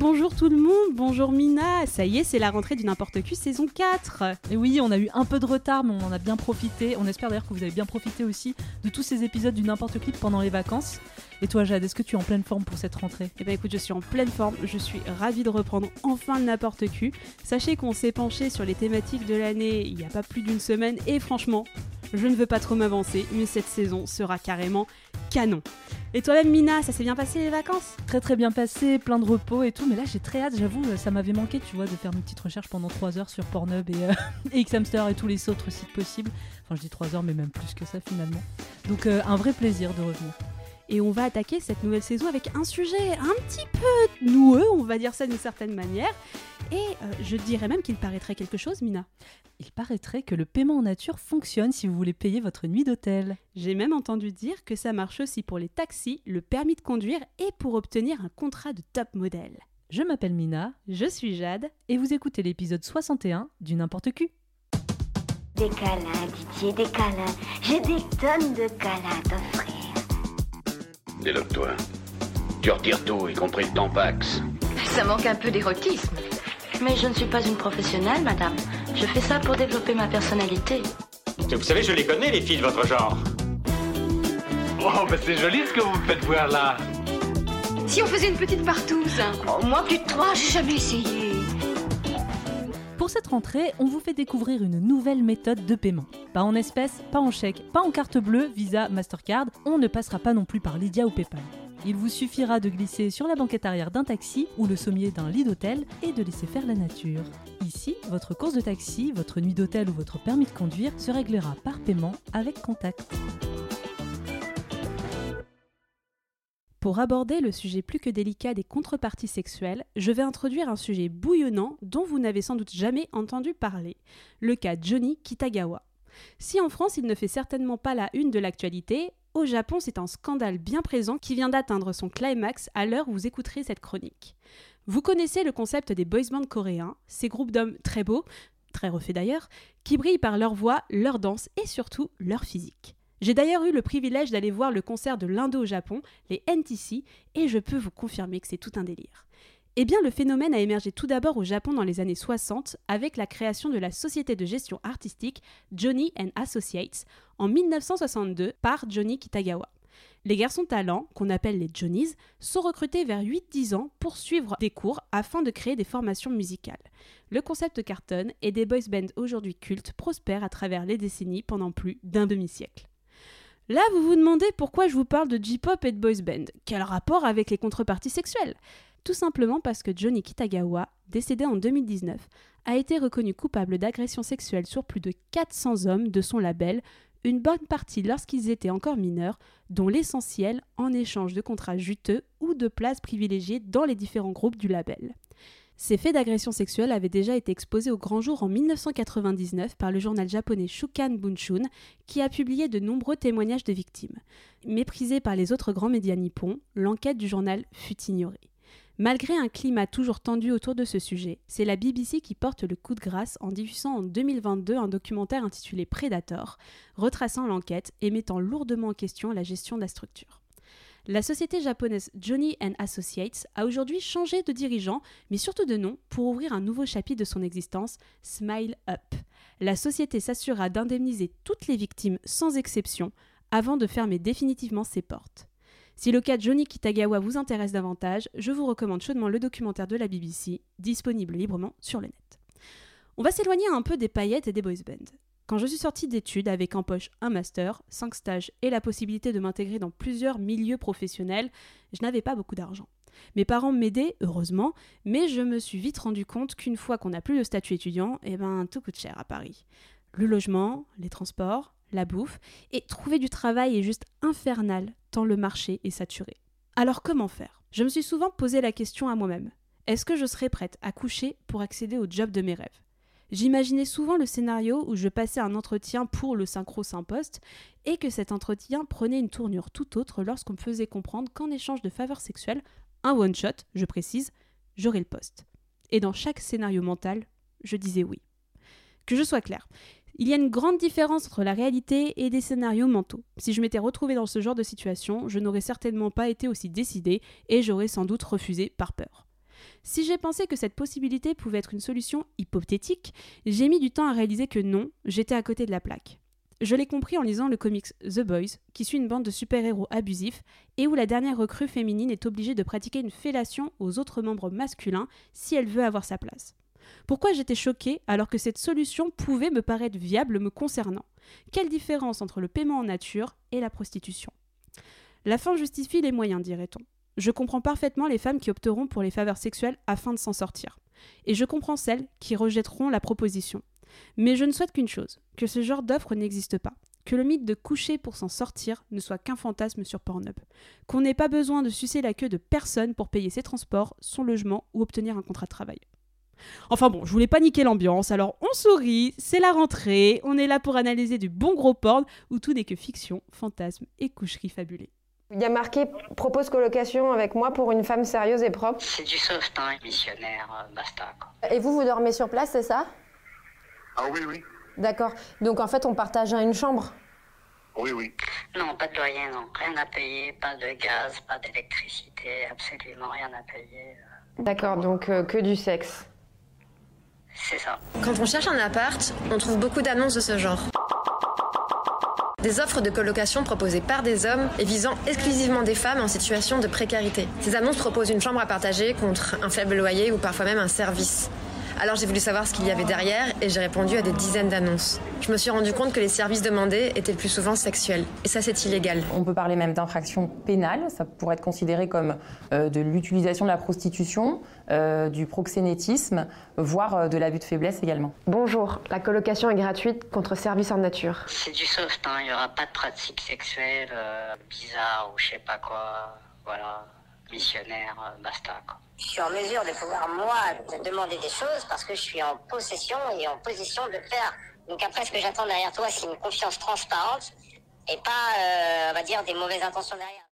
bonjour tout le monde, bonjour Mina, ça y est, c'est la rentrée du N'importe Q saison 4. Et oui, on a eu un peu de retard, mais on en a bien profité. On espère d'ailleurs que vous avez bien profité aussi de tous ces épisodes du N'importe Clip pendant les vacances. Et toi, Jade, est-ce que tu es en pleine forme pour cette rentrée? Eh ben écoute, je suis en pleine forme, je suis ravie de reprendre enfin le N'importe Q. Sachez qu'on s'est penché sur les thématiques de l'année il n'y a pas plus d'une semaine, et franchement, je ne veux pas trop m'avancer, mais cette saison sera carrément canon. Et toi-même, Mina, ça s'est bien passé les vacances? Très très bien passé, plein de repos et tout, mais là j'ai très hâte, j'avoue, ça m'avait manqué, tu vois, de faire une petite recherche pendant 3 heures sur Pornhub et, euh, et Xhamster et tous les autres sites possibles. Enfin, je dis 3 heures, mais même plus que ça finalement. Donc, euh, un vrai plaisir de revenir. Et on va attaquer cette nouvelle saison avec un sujet un petit peu noueux, on va dire ça d'une certaine manière. Et euh, je dirais même qu'il paraîtrait quelque chose, Mina. Il paraîtrait que le paiement en nature fonctionne si vous voulez payer votre nuit d'hôtel. J'ai même entendu dire que ça marche aussi pour les taxis, le permis de conduire et pour obtenir un contrat de top modèle. Je m'appelle Mina, Je suis Jade. et vous écoutez l'épisode 61 du N'importe Q. Des câlins, Didier, des câlins. J'ai des tonnes de câlins à t'offrir. Déloque-toi. Tu retires tout, y compris le tampax. Ça manque un peu d'érotisme. Mais je ne suis pas une professionnelle, madame. Je fais ça pour développer ma personnalité. Vous savez, je les connais, les filles de votre genre. Oh, ben c'est joli ce que vous me faites voir là. Si on faisait une petite partouze Oh, moi, plus de trois, j'ai jamais essayé. Pour cette rentrée, on vous fait découvrir une nouvelle méthode de paiement. Pas en espèces, pas en chèque, pas en carte bleue, Visa, Mastercard, on ne passera pas non plus par Lydia ou PayPal. Il vous suffira de glisser sur la banquette arrière d'un taxi ou le sommier d'un lit d'hôtel et de laisser faire la nature. Ici, votre course de taxi, votre nuit d'hôtel ou votre permis de conduire se réglera par paiement avec contact. Pour aborder le sujet plus que délicat des contreparties sexuelles, je vais introduire un sujet bouillonnant dont vous n'avez sans doute jamais entendu parler, le cas Johnny Kitagawa. Si en France il ne fait certainement pas la une de l'actualité, au Japon c'est un scandale bien présent qui vient d'atteindre son climax à l'heure où vous écouterez cette chronique. Vous connaissez le concept des boys bands coréens, ces groupes d'hommes très beaux, très refaits d'ailleurs, qui brillent par leur voix, leur danse et surtout leur physique. J'ai d'ailleurs eu le privilège d'aller voir le concert de l'Indo au Japon, les NTC, et je peux vous confirmer que c'est tout un délire. Eh bien, le phénomène a émergé tout d'abord au Japon dans les années 60 avec la création de la société de gestion artistique Johnny Associates en 1962 par Johnny Kitagawa. Les garçons talents, qu'on appelle les Johnnies, sont recrutés vers 8-10 ans pour suivre des cours afin de créer des formations musicales. Le concept cartonne et des boys bands aujourd'hui cultes prospèrent à travers les décennies pendant plus d'un demi-siècle. Là, vous vous demandez pourquoi je vous parle de J-pop et de boys band. Quel rapport avec les contreparties sexuelles? Tout simplement parce que Johnny Kitagawa, décédé en 2019, a été reconnu coupable d'agression sexuelle sur plus de 400 hommes de son label, une bonne partie lorsqu'ils étaient encore mineurs, dont l'essentiel en échange de contrats juteux ou de places privilégiées dans les différents groupes du label. Ces faits d'agression sexuelle avaient déjà été exposés au grand jour en 1999 par le journal japonais Shukan Bunshun, qui a publié de nombreux témoignages de victimes. Méprisé par les autres grands médias nippons, l'enquête du journal fut ignorée. Malgré un climat toujours tendu autour de ce sujet, c'est la BBC qui porte le coup de grâce en diffusant en 2022 un documentaire intitulé Predator, retraçant l'enquête et mettant lourdement en question la gestion de la structure. La société japonaise Johnny Associates a aujourd'hui changé de dirigeant, mais surtout de nom, pour ouvrir un nouveau chapitre de son existence, Smile Up. La société s'assurera d'indemniser toutes les victimes sans exception avant de fermer définitivement ses portes. Si le cas de Johnny Kitagawa vous intéresse davantage, je vous recommande chaudement le documentaire de la BBC, disponible librement sur le net. On va s'éloigner un peu des paillettes et des boys bands. Quand je suis sortie d'études avec en poche un master, 5 stages et la possibilité de m'intégrer dans plusieurs milieux professionnels, je n'avais pas beaucoup d'argent. Mes parents m'aidaient, heureusement, mais je me suis vite rendu compte qu'une fois qu'on n'a plus le statut étudiant, eh ben tout coûte cher à Paris. Le logement, les transports, la bouffe, et trouver du travail est juste infernal tant le marché est saturé. Alors comment faire? Je me suis souvent posé la question à moi-même. Est-ce que je serais prête à coucher pour accéder au job de mes rêves? J'imaginais souvent le scénario où je passais un entretien pour le synchro poste et que cet entretien prenait une tournure tout autre lorsqu'on me faisait comprendre qu'en échange de faveurs sexuelles, un one-shot, je précise, j'aurais le poste. Et dans chaque scénario mental, je disais oui. Que je sois claire, il y a une grande différence entre la réalité et des scénarios mentaux. Si je m'étais retrouvée dans ce genre de situation, je n'aurais certainement pas été aussi décidée et j'aurais sans doute refusé par peur. Si j'ai pensé que cette possibilité pouvait être une solution hypothétique, j'ai mis du temps à réaliser que non, j'étais à côté de la plaque. Je l'ai compris en lisant le comics The Boys, qui suit une bande de super-héros abusifs et où la dernière recrue féminine est obligée de pratiquer une fellation aux autres membres masculins si elle veut avoir sa place. Pourquoi j'étais choquée alors que cette solution pouvait me paraître viable me concernant? Quelle différence entre le paiement en nature et la prostitution? La fin justifie les moyens, dirait-on. Je comprends parfaitement les femmes qui opteront pour les faveurs sexuelles afin de s'en sortir. Et je comprends celles qui rejetteront la proposition. Mais je ne souhaite qu'une chose, que ce genre d'offre n'existe pas. Que le mythe de coucher pour s'en sortir ne soit qu'un fantasme sur Pornhub. Qu'on n'ait pas besoin de sucer la queue de personne pour payer ses transports, son logement ou obtenir un contrat de travail. Enfin bon, je voulais pas niquer l'ambiance, alors on sourit, c'est la rentrée, on est là pour analyser du bon gros porn où tout n'est que fiction, fantasme et coucherie fabulée. Il y a marqué propose colocation avec moi pour une femme sérieuse et propre. C'est du soft, hein, missionnaire, euh, basta. Quoi. Et vous, vous dormez sur place, c'est ça? Ah oui, oui. D'accord. Donc en fait, on partage une chambre? Oui, oui. Non, pas de loyer, non. Rien à payer, pas de gaz, pas d'électricité, absolument rien à payer. euh, D'accord, donc euh, que du sexe. C'est ça. Quand on cherche un appart, on trouve beaucoup d'annonces de ce genre. Des offres de colocation proposées par des hommes et visant exclusivement des femmes en situation de précarité. Ces annonces proposent une chambre à partager contre un faible loyer ou parfois même un service. Alors j'ai voulu savoir ce qu'il y avait derrière et j'ai répondu à des dizaines d'annonces. Je me suis rendu compte que les services demandés étaient le plus souvent sexuels. Et ça, c'est illégal. On peut parler même d'infraction pénale. Ça pourrait être considéré comme euh, de l'utilisation de la prostitution, euh, du proxénétisme, voire euh, de l'abus de faiblesse également. Bonjour, la colocation est gratuite contre service en nature. C'est du soft, hein. Il n'y aura pas de pratique sexuelle euh, bizarre ou je sais pas quoi. Voilà. Missionnaire, euh, basta, quoi. Je suis en mesure de pouvoir, moi, te demander des choses parce que je suis en possession et en position de le faire. Donc après, ce que j'attends derrière toi, c'est une confiance transparente et pas, euh, on va dire, des mauvaises intentions derrière.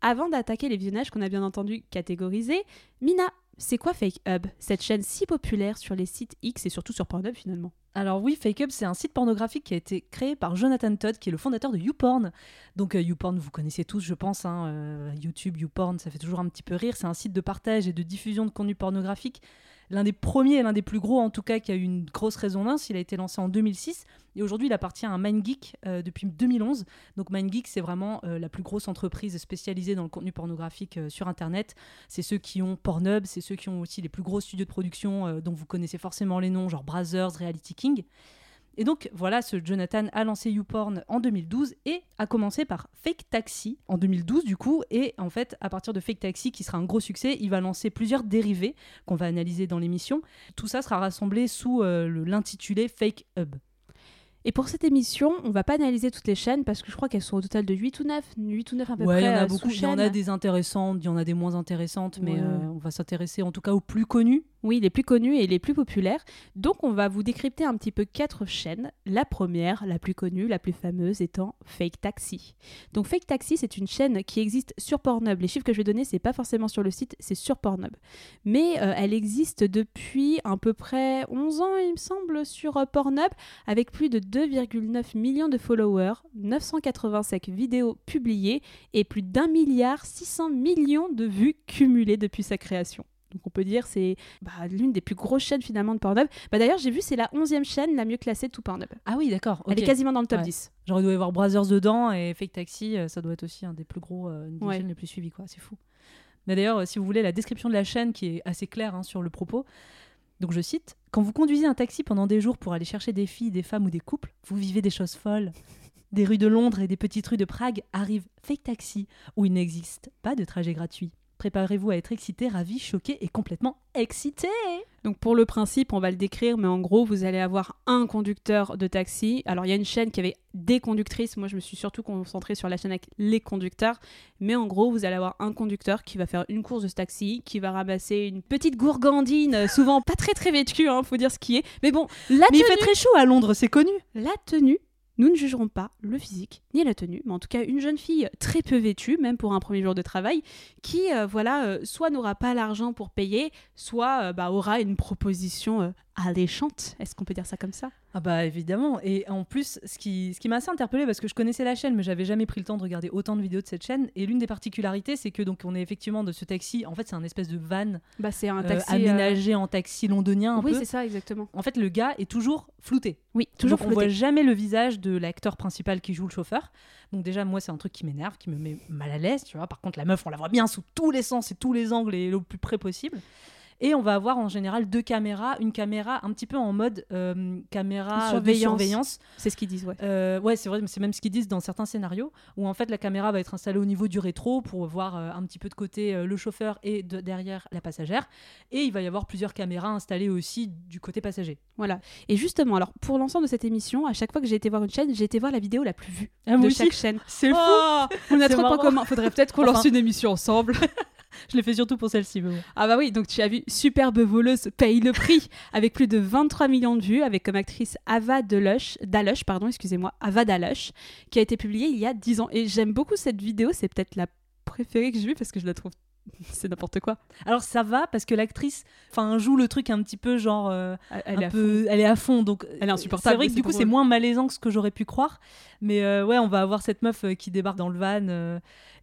Avant d'attaquer les visionnages qu'on a bien entendu catégorisés, Mina, c'est quoi Fake Hub, cette chaîne si populaire sur les sites X et surtout sur Pornhub finalement? Alors oui, FakeUp, c'est un site pornographique qui a été créé par Jonathan Todd, qui est le fondateur de YouPorn. Donc euh, YouPorn, vous connaissez tous, je pense, hein, euh, YouTube, YouPorn, ça fait toujours un petit peu rire. C'est un site de partage et de diffusion de contenu pornographique. L'un des premiers l'un des plus gros, en tout cas, qui a eu une grosse résonance. Il a été lancé en 2006 et aujourd'hui, il appartient à MindGeek euh, depuis 2011. Donc MindGeek, c'est vraiment euh, la plus grosse entreprise spécialisée dans le contenu pornographique euh, sur Internet. C'est ceux qui ont Pornhub, c'est ceux qui ont aussi les plus gros studios de production dont vous connaissez forcément les noms, genre Brazzers, Reality King. Et donc voilà, ce Jonathan a lancé YouPorn en 2012 et a commencé par Fake Taxi en 2012 du coup. Et en fait, à partir de Fake Taxi, qui sera un gros succès, il va lancer plusieurs dérivés qu'on va analyser dans l'émission. Tout ça sera rassemblé sous euh, l'intitulé Fake Hub. Et pour cette émission, on va pas analyser toutes les chaînes parce que je crois qu'elles sont au total de 8 ou 9, 8 ou 9 à peu Ouais, il près. y en a euh, beaucoup. Il y en a des intéressantes, il y en a des moins intéressantes, mais Ouais. euh, on va s'intéresser en tout cas aux plus connus. Oui, les plus connus et les plus populaires. Donc, on va vous décrypter un petit peu quatre chaînes. La première, la plus connue, la plus fameuse étant Fake Taxi. Donc, Fake Taxi, c'est une chaîne qui existe sur Pornhub. Les chiffres que je vais donner, c'est pas forcément sur le site, c'est sur Pornhub. Mais euh, elle existe depuis à peu près 11 ans, il me semble, sur Pornhub, avec plus de 2,9 millions de followers, 985 vidéos publiées et plus d'un milliard 600 millions de vues cumulées depuis sa création. Donc on peut dire c'est bah, l'une des plus grosses chaînes finalement de Pornhub. Bah, D'ailleurs j'ai vu c'est la 11e chaîne la mieux classée de tout Pornhub. Ah oui, d'accord. Elle est quasiment dans le top Ouais. 10. Genre, il doit y avoir Brazzers dedans et Fake Taxi, euh, ça doit être aussi un des plus gros, euh, une des Ouais. chaînes les plus suivies, quoi. C'est fou. Mais d'ailleurs, euh, si vous voulez la description de la chaîne qui est assez claire hein, sur le propos, donc je cite Quand vous conduisez un taxi pendant des jours pour aller chercher des filles, des femmes ou des couples, vous vivez des choses folles. Des rues de Londres et des petites rues de Prague arrivent Fake Taxi, où il n'existe pas de trajet gratuit. Préparez-vous à être excité, ravi, choqué et complètement excité. Donc pour le principe, on va le décrire, mais en gros, vous allez avoir un conducteur de taxi. Alors il y a une chaîne qui avait des conductrices. Moi, je me suis surtout concentrée sur la chaîne avec les conducteurs. Mais en gros, vous allez avoir un conducteur qui va faire une course de ce taxi, qui va ramasser une petite gourgandine, souvent pas très très vêtue, hein, faut dire ce qui est. Mais bon, la Mais il tenue, fait très chaud à Londres, c'est connu. la tenue. Nous ne jugerons pas le physique ni la tenue, mais en tout cas une jeune fille très peu vêtue, même pour un premier jour de travail, qui euh, voilà, euh, soit n'aura pas l'argent pour payer, soit euh, bah, aura une proposition alléchante. Est-ce qu'on peut dire ça comme ça? Ah bah évidemment. Et en plus, ce qui, ce qui m'a assez interpellé parce que je connaissais la chaîne, mais j'avais jamais pris le temps de regarder autant de vidéos de cette chaîne. Et l'une des particularités, c'est que donc on est effectivement de ce taxi. En fait, c'est un espèce de van Bah, c'est un euh, taxi. euh, aménagé en taxi londonien un Oui, c'est ça, exactement. En fait, le gars est toujours flouté. Oui, toujours Donc, on voit jamais le visage de l'acteur principal qui joue le chauffeur. Donc déjà, moi, c'est un truc qui m'énerve, qui me met mal à l'aise, tu vois. Par contre, la meuf, on la voit bien sous tous les sens et tous les angles et le plus près possible. Et on va avoir en général deux caméras, une caméra un petit peu en mode euh, caméra Surveillance. C'est ce qu'ils disent, ouais. Euh, ouais, c'est vrai, mais c'est même ce qu'ils disent dans certains scénarios, où en fait la caméra va être installée au niveau du rétro pour voir euh, un petit peu de côté euh, le chauffeur et de- derrière la passagère. Et il va y avoir plusieurs caméras installées aussi du côté passager. Voilà. Et justement, alors pour l'ensemble de cette émission, à chaque fois que j'ai été voir une chaîne, j'ai été voir la vidéo la plus vue Ah, de aussi. chaque chaîne. C'est fou Oh, On a trop de points communs. Faudrait peut-être qu'on Enfin. lance une émission ensemble. Je l'ai fait surtout pour celle-ci. bon. Ah bah oui, donc tu as vu Superbe voleuse paye le prix avec plus de 23 millions de vues avec comme actrice Ava Delush, Dalush, pardon, excusez-moi, Ava Dalush, qui a été publiée il y a 10 ans. Et j'aime beaucoup cette vidéo, c'est peut-être la préférée que j'ai vue parce que je la trouve c'est n'importe quoi. Alors ça va parce que l'actrice enfin joue le truc un petit peu genre euh, Elle un est à peu elle est à fond donc Elle est insupportable, C'est vrai que du coup c'est moins malaisant que ce que j'aurais pu croire mais euh, ouais on va avoir cette meuf euh, qui débarque dans le van euh,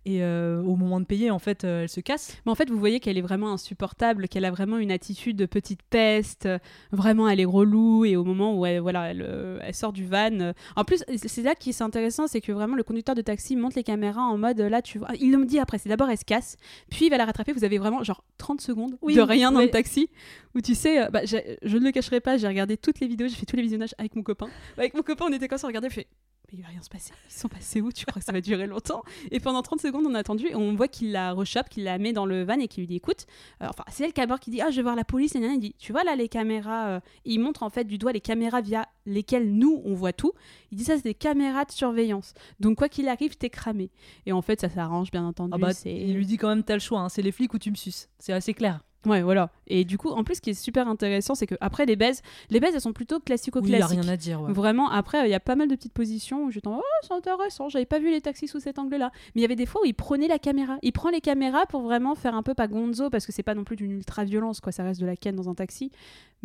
et euh, au moment de payer en fait euh, elle se casse. Mais en fait, vous voyez qu'elle est vraiment insupportable, qu'elle a vraiment une attitude de petite peste. Vraiment, elle est relou. Et au moment où elle, voilà, elle, euh, elle sort du van. En plus, c'est là qui est intéressant, c'est que vraiment le conducteur de taxi monte les caméras en mode là, tu vois. Il le dit après, c'est d'abord elle se casse, puis il va la rattraper. Vous avez vraiment genre 30 secondes Oui, de rien dans le taxi où tu sais, bah, je ne le cacherai pas, j'ai regardé toutes les vidéos, j'ai fait tous les visionnages avec mon copain. Avec mon copain, on était comme ça, on regardait, on fait. Mais il va rien se passer. Ils sont passés où? Tu crois que ça va durer longtemps? Et pendant 30 secondes, on a attendu et on voit qu'il la rechoppe, qu'il la met dans le van et qu'il lui dit écoute, euh, enfin, c'est elle d'abord qui dit ah, je vais voir la police. Et il dit tu vois là les caméras. euh, il montre en fait du doigt les caméras via lesquelles nous on voit tout. Il dit ça, c'est des caméras de surveillance. Donc quoi qu'il arrive, t'es cramé. Et en fait, ça s'arrange bien entendu. Ah bah, il lui dit quand même t'as le choix hein, c'est les flics ou tu me suces c'est assez clair. Ouais, voilà. Et du coup, en plus, ce qui est super intéressant, c'est que après les baises, les baises, elles sont plutôt Oui, y classico-classiques. a rien à dire. ouais. Vraiment, après, il y a pas mal de petites positions où j'étais en oh, c'est intéressant, j'avais pas vu les taxis sous cet angle-là. Mais il y avait des fois où il prenait la caméra. Il prend les caméras pour vraiment faire un peu pas gonzo, parce que c'est pas non plus d'une ultra-violence, quoi, ça reste de la ken dans un taxi.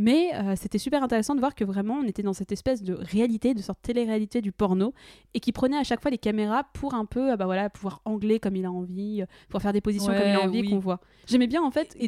Mais euh, c'était super intéressant de voir que vraiment, on était dans cette espèce de réalité, de sorte télé-réalité du porno, et qui prenait à chaque fois les caméras pour un peu, euh, bah voilà, pouvoir angler comme il a envie, euh, pour faire des positions comme il a envie oui. qu'on voit. J'aimais bien, en fait, Et-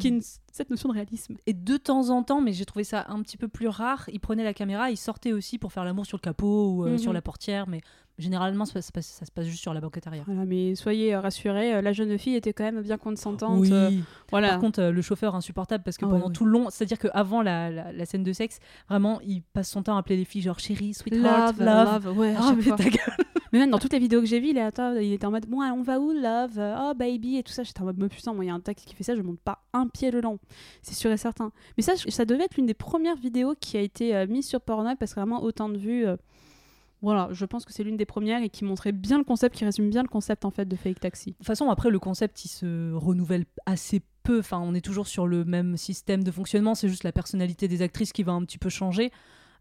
cette notion de réalisme. Et de temps en temps, mais j'ai trouvé ça un petit peu plus rare, il prenait la caméra, il sortait aussi pour faire l'amour sur le capot ou euh, Mhm. sur la portière, mais généralement ça, se passe- ça se passe juste sur la banquette arrière. Voilà, mais soyez euh, rassurés, euh, la jeune fille était quand même bien consentante. Oui. euh, voilà. Par contre, le chauffeur insupportable parce que Ah pendant tout le long, c'est-à-dire qu'avant la, la, la scène de sexe, vraiment, il passe son temps à appeler les filles genre chérie, sweetheart, Love, love. love, ouais, chaque mais fois. ta gueule. Mais même dans toutes les vidéos que j'ai vues, il, il était en mode Bon, on va où, love Oh, baby, et tout ça. J'étais en mode Mais putain, moi, il y a un taxi qui fait ça, je monte pas un pied le long. C'est sûr et certain. Mais ça, ça devait être l'une des premières vidéos qui a été euh, mise sur Pornhub parce que vraiment, autant de vues. euh, voilà, je pense que c'est l'une des premières et qui montrait bien le concept, qui résume bien le concept en fait de Fake Taxi. De toute façon, après, le concept, il se renouvelle assez peu. Enfin, on est toujours sur le même système de fonctionnement. C'est juste la personnalité des actrices qui va un petit peu changer.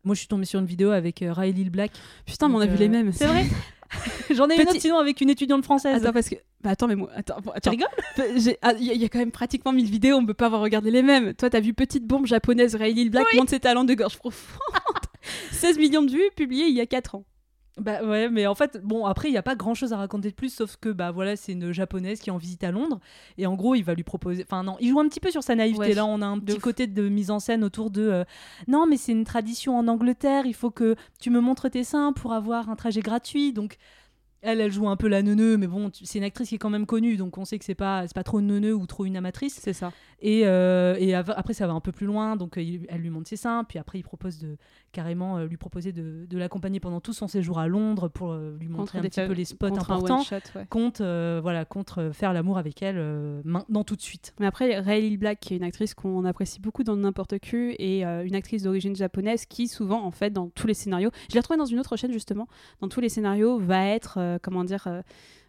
Moi, je suis tombée sur une vidéo avec euh, Riley Black. Putain, mais on a vu les euh, mêmes. C'est vrai J'en ai une Petit- autre sinon avec une étudiante française. Attends, parce que. Bah attends, mais moi. Attends, tu rigoles? J'ai- ah, Il y, a- il y a quand même pratiquement 1000 vidéos, on peut pas avoir regardé les mêmes. Toi, t'as vu Petite bombe japonaise, Riley Black montre ses talents de gorge profonde. 16 millions de vues publiées il y a 4 ans. Bah ouais, mais en fait, bon, après, il n'y a pas grand chose à raconter de plus, sauf que, bah voilà, c'est une japonaise qui est en visite à Londres, et en gros, il va lui proposer. Enfin, non, il joue un petit peu sur sa naïveté. Ouais, Là, on a un petit ouf. côté de mise en scène autour de. euh, non, mais c'est une tradition en Angleterre, il faut que tu me montres tes seins pour avoir un trajet gratuit. Donc, elle, elle joue un peu la neuneu, mais bon, c'est une actrice qui est quand même connue, donc on sait que c'est pas, pas trop neuneu ou trop une amatrice. C'est ça. Et, euh, et après, ça va un peu plus loin, donc euh, il- elle lui montre ses seins, puis après, il propose de carrément euh, lui proposer de, de l'accompagner pendant tout son séjour à Londres pour euh, lui montrer un petit peu les spots importants. ouais. Contre, voilà, contre faire l'amour avec elle maintenant tout de suite. Mais après, Riley Black, qui est une actrice qu'on apprécie beaucoup dans N'importe Q, et une actrice d'origine japonaise qui, souvent, en fait, dans tous les scénarios, je l'ai retrouvée dans une autre chaîne, justement, dans tous les scénarios, va être, comment dire, euh,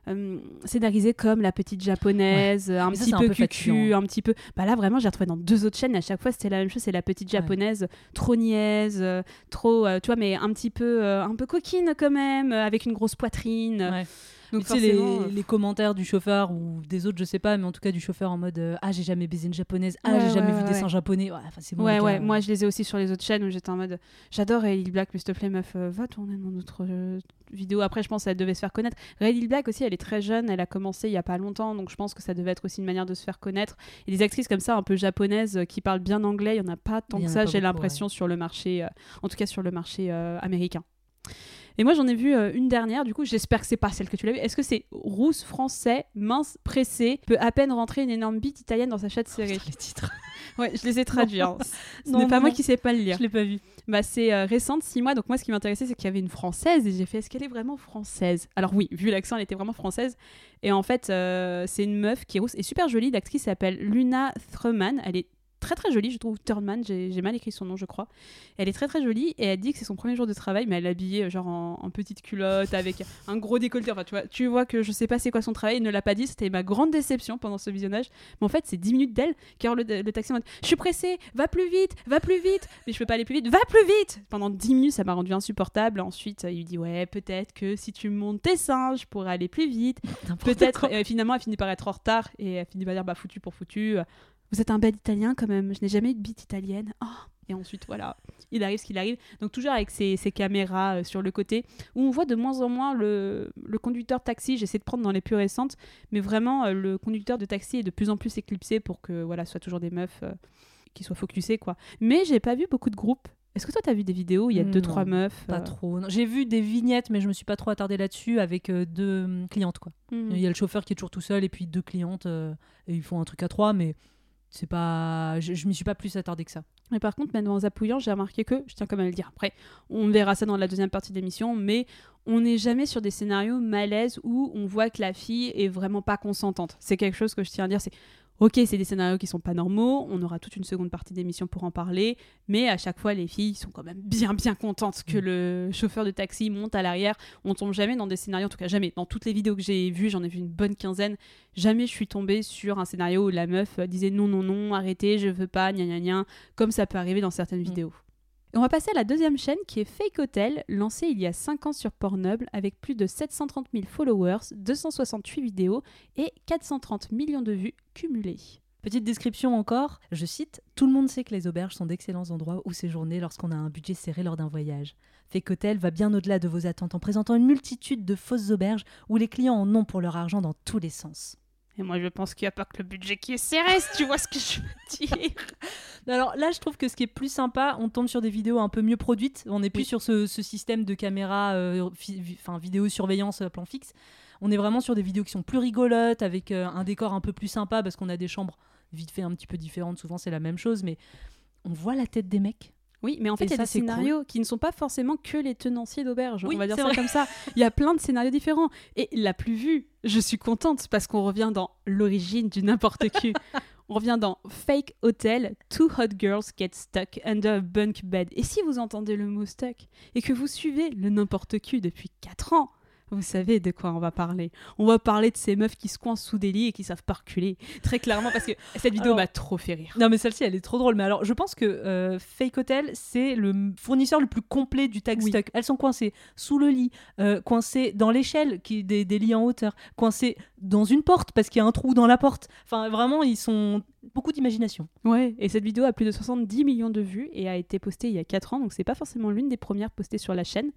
euh, scénarisée comme la petite japonaise, un ça, petit un peu cucu, fatigant. un petit peu. Bah là, vraiment, j'ai retrouvé dans deux autres chaînes, à chaque fois, c'était la même chose, c'est la petite japonaise, trop niaise, euh, trop, euh, tu vois, mais un petit peu, euh, un peu coquine quand même, euh, avec une grosse poitrine. Ouais. Donc tu sais, les, euh, commentaires du chauffeur ou des autres, je sais pas, mais en tout cas du chauffeur en mode euh, Ah, j'ai jamais baisé une japonaise, Ah, Ouais, j'ai jamais ouais, vu ouais, des seins japonais. Ouais, enfin, c'est bon. ouais, moi je les ai aussi sur les autres chaînes où j'étais en mode j'adore Lil Black, mais s'il te plaît, meuf, euh, va tourner dans notre euh, vidéo. Après, je pense qu'elle devait se faire connaître. Lil Black aussi, elle est très jeune, elle a commencé il y a pas longtemps, donc je pense que ça devait être aussi une manière de se faire connaître. Et des actrices comme ça, un peu japonaises, euh, qui parlent bien anglais, il y en a pas tant que ça, j'ai l'impression, sur le marché, euh, en tout cas sur le marché euh, américain. Et moi, j'en ai vu euh, une dernière, du coup, j'espère que c'est pas celle que tu l'as vue. Est-ce que c'est rousse français, mince, pressé, peut à peine rentrer une énorme bite italienne dans sa chatte serrée les titres. Ouais, je les ai traduits. hein. Ce n'est pas non, moi qui sais pas le lire. Je l'ai pas vu. Bah, c'est euh, récente, 6 mois. Donc, moi, ce qui m'intéressait, c'est qu'il y avait une française. Et j'ai fait, est-ce qu'elle est vraiment française? Alors, oui, vu l'accent, elle était vraiment française. Et en fait, euh, c'est une meuf qui est rousse et super jolie. L'actrice s'appelle Luna Thurman. Elle est très très jolie, je trouve. Thurman, j'ai mal écrit son nom, je crois. Elle est très très jolie et elle dit que c'est son premier jour de travail, mais elle est habillée euh, genre en, en petite culotte avec un gros décolleté. Enfin, tu vois, tu vois que je sais pas c'est quoi son travail. Elle ne l'a pas dit. C'était ma grande déception pendant ce visionnage. Mais en fait, c'est 10 minutes d'elle car le, le taxi en mode Je suis pressée, va plus vite, va plus vite. Mais je peux pas aller plus vite, va plus vite Pendant 10 minutes, ça m'a rendu insupportable. Ensuite, il lui dit Ouais, peut-être que si tu montes tes seins, je pourrais aller plus vite. Peut-être. Finalement, elle finit par être en retard et elle finit par dire Bah, foutu pour foutu. Vous êtes un bel italien quand même. Je n'ai jamais eu de bite italienne. Oh. Et ensuite, voilà, il arrive ce qu'il arrive. Donc, toujours avec ces, ces caméras euh, sur le côté, où on voit de moins en moins le, le conducteur taxi. J'essaie de prendre dans les plus récentes, mais vraiment, euh, le conducteur de taxi est de plus en plus éclipsé pour que voilà, ce soit toujours des meufs euh, qui soient focusées, quoi. Mais j'ai pas vu beaucoup de groupes. Est-ce que toi, t'as vu des vidéos où il y a deux, Non, trois meufs Pas trop. J'ai vu des vignettes, mais je me suis pas trop attardée là-dessus avec deux hum, clientes. quoi. Mhm. Il y a le chauffeur qui est toujours tout seul et puis deux clientes et ils font un truc à trois, mais c'est pas. Je, je m'y suis pas plus attardée que ça. Mais par contre, même en zappouillant, j'ai remarqué que, je tiens quand même à le dire après, on verra ça dans la deuxième partie d'émission, mais on n'est jamais sur des scénarios malaise où on voit que la fille est vraiment pas consentante. C'est quelque chose que je tiens à dire, c'est ok, c'est des scénarios qui sont pas normaux, on aura toute une seconde partie d'émission pour en parler, mais à chaque fois, les filles sont quand même bien bien contentes que le chauffeur de taxi monte à l'arrière. On tombe jamais dans des scénarios, en tout cas jamais. Dans toutes les vidéos que j'ai vues, j'en ai vu une bonne quinzaine, jamais je suis tombée sur un scénario où la meuf euh, disait non, non, non, arrêtez, je veux pas, gna gna gna, comme ça peut arriver dans certaines vidéos. Et on va passer à la deuxième chaîne qui est Fake Hotel, lancée il y a 5 ans sur Pornhub avec plus de 730 000 followers, 268 vidéos et 430 millions de vues cumulées. Petite description encore, je cite Tout le monde sait que les auberges sont d'excellents endroits où séjourner lorsqu'on a un budget serré lors d'un voyage. Fake Hotel va bien au-delà de vos attentes en présentant une multitude de fausses auberges où les clients en ont pour leur argent dans tous les sens. Et moi je pense qu'il n'y a pas que le budget qui est serré, si tu vois ce que je veux dire. Alors là, je trouve que ce qui est plus sympa, on tombe sur des vidéos un peu mieux produites. On n'est plus sur ce, ce système de caméra, euh, enfin vidéo surveillance euh, plan fixe. On est vraiment sur des vidéos qui sont plus rigolotes, avec euh, un décor un peu plus sympa, parce qu'on a des chambres vite fait un petit peu différentes. Souvent, c'est la même chose, mais on voit la tête des mecs. Oui, mais en fait, il y a ça, des cool. scénarios qui ne sont pas forcément que les tenanciers d'auberge. Oui, on va dire ça vrai. comme ça. Il y a plein de scénarios différents. Et la plus vue, je suis contente parce qu'on revient dans l'origine du n'importe qui. on revient dans Fake Hotel, Two Hot Girls Get Stuck Under a Bunk Bed. Et si vous entendez le mot stuck et que vous suivez le n'importe qui depuis 4 ans, vous savez de quoi on va parler. On va parler de ces meufs qui se coincent sous des lits et qui savent pas reculer. Très clairement, parce que cette vidéo Alors- m'a trop fait rire. Non, mais celle-ci, elle est trop drôle. Mais alors, je pense que euh, Fake Hotel, c'est le fournisseur le plus complet du tag Oui. stock. Elles sont coincées sous le lit, euh, coincées dans l'échelle, qui des, des lits en hauteur, coincées dans une porte parce qu'il y a un trou dans la porte. Enfin, vraiment, ils sont beaucoup d'imagination. Ouais, et cette vidéo a plus de 70 millions de vues et a été postée il y a 4 ans, donc c'est pas forcément l'une des premières postées sur la chaîne.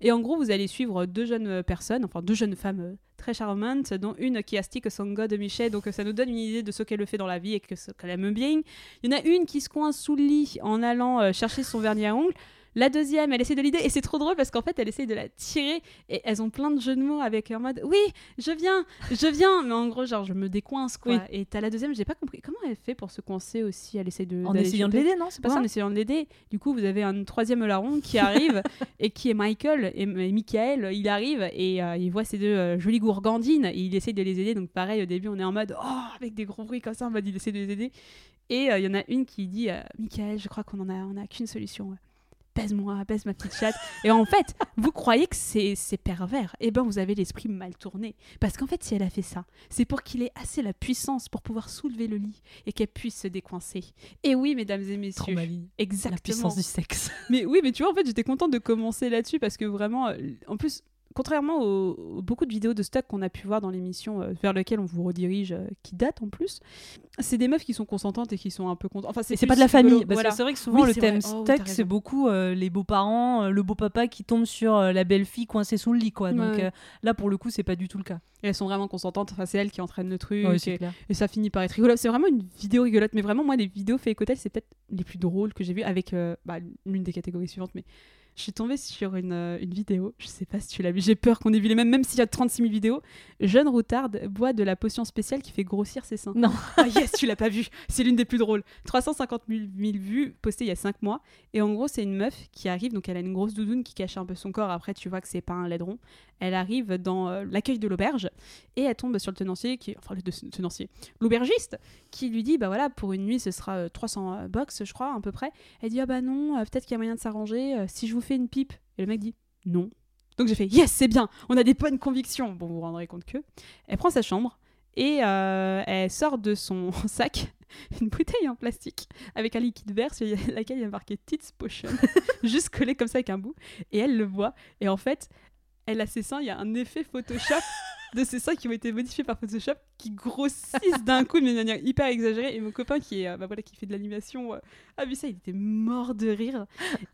Et en gros, vous allez suivre deux jeunes euh, personnes, enfin deux jeunes femmes euh, très charmantes, dont une qui a stick son de Michel, donc euh, ça nous donne une idée de ce qu'elle fait dans la vie et que ce qu'elle aime bien. Il y en a une qui se coince sous le lit en allant chercher son vernis à ongles. La deuxième, elle essaie de l'aider et c'est trop drôle parce qu'en fait, elle essaie de la tirer et elles ont plein de jeux de mots avec en mode oui, je viens, je viens, mais en gros, genre, je me décoince quoi. Oui. Et t'as la deuxième, j'ai pas compris comment elle fait pour se coincer aussi? Elle essaie de En essayant de l'aider, non? C'est pas Ouais, ça? en essayant de l'aider. Du coup, vous avez un troisième larron qui arrive et qui est Michael et, et Michael. Il arrive et euh, il voit ces deux euh, jolies gourgandines et il essaye de les aider. Donc pareil, au début, on est en mode oh avec des gros bruits comme ça, en mode il essaie de les aider. Et euh, il y en a une qui dit euh, Michael, je crois qu'on en a, on a qu'une solution. ouais. Pèse-moi, pèse ma petite chatte. Et en fait, vous croyez que c'est pervers. Eh ben, vous avez l'esprit mal tourné. Parce qu'en fait, si elle a fait ça, c'est pour qu'il ait assez la puissance pour pouvoir soulever le lit et qu'elle puisse se décoincer. Et oui, mesdames et messieurs. Traumalie. Exactement. La puissance du sexe. Mais oui, mais tu vois, en fait, j'étais contente de commencer là-dessus parce que vraiment, euh, en plus, contrairement aux, aux beaucoup de vidéos de stock qu'on a pu voir dans l'émission euh, vers lequel on vous redirige, euh, qui datent en plus, c'est des meufs qui sont consentantes et qui sont un peu contentes. Enfin, c'est pas de la famille. Parce voilà. que c'est vrai que souvent Oui, le thème. Oh, stock, c'est beaucoup euh, les beaux-parents, le beau-papa qui tombe sur la belle-fille coincée sous le lit. Quoi. Donc Ouais. là, pour le coup, c'est pas du tout le cas. Et elles sont vraiment consentantes. Enfin, c'est elle qui entraîne le truc. Ouais, et, ça finit par être rigolo. C'est vraiment une vidéo rigolote. Mais vraiment, moi, les vidéos Fake Hotel, c'est peut-être les plus drôles que j'ai vues avec bah, l'une des catégories suivantes. Mais je suis tombée sur une, euh, une vidéo. Je sais pas si tu l'as vu. J'ai peur qu'on ait vu les mêmes, même s'il y a 36 000 vidéos. Jeune routarde boit de la potion spéciale qui fait grossir ses seins. Non. Ah yes, tu l'as pas vu. C'est l'une des plus drôles. 350 000, 000 vues postées il y a 5 mois. Et en gros, c'est une meuf qui arrive. Donc, elle a une grosse doudoune qui cache un peu son corps. Après, tu vois que c'est pas un laideron. Elle arrive dans euh, l'accueil de l'auberge et elle tombe sur le tenancier, qui, enfin le tenancier, l'aubergiste, qui lui dit bah voilà pour une nuit ce sera euh, 300 box je crois à peu près. Elle dit ah bah non euh, peut-être qu'il y a moyen de s'arranger euh, si je vous fais une pipe. Et le mec dit non. Donc j'ai fait yes c'est bien on a des bonnes convictions. Bon vous vous rendrez compte que elle prend sa chambre et euh, elle sort de son sac une bouteille en plastique avec un liquide vert sur laquelle il y a marqué Tits Potion, juste collé comme ça avec un bout. Et elle le voit. Et en fait, elle a ses seins, il y a un effet Photoshop de ses seins qui ont été modifiés par Photoshop qui grossissent d'un coup de manière hyper exagérée. Et mon copain qui, est, euh, bah voilà, qui fait de l'animation euh, a vu ça, il était mort de rire.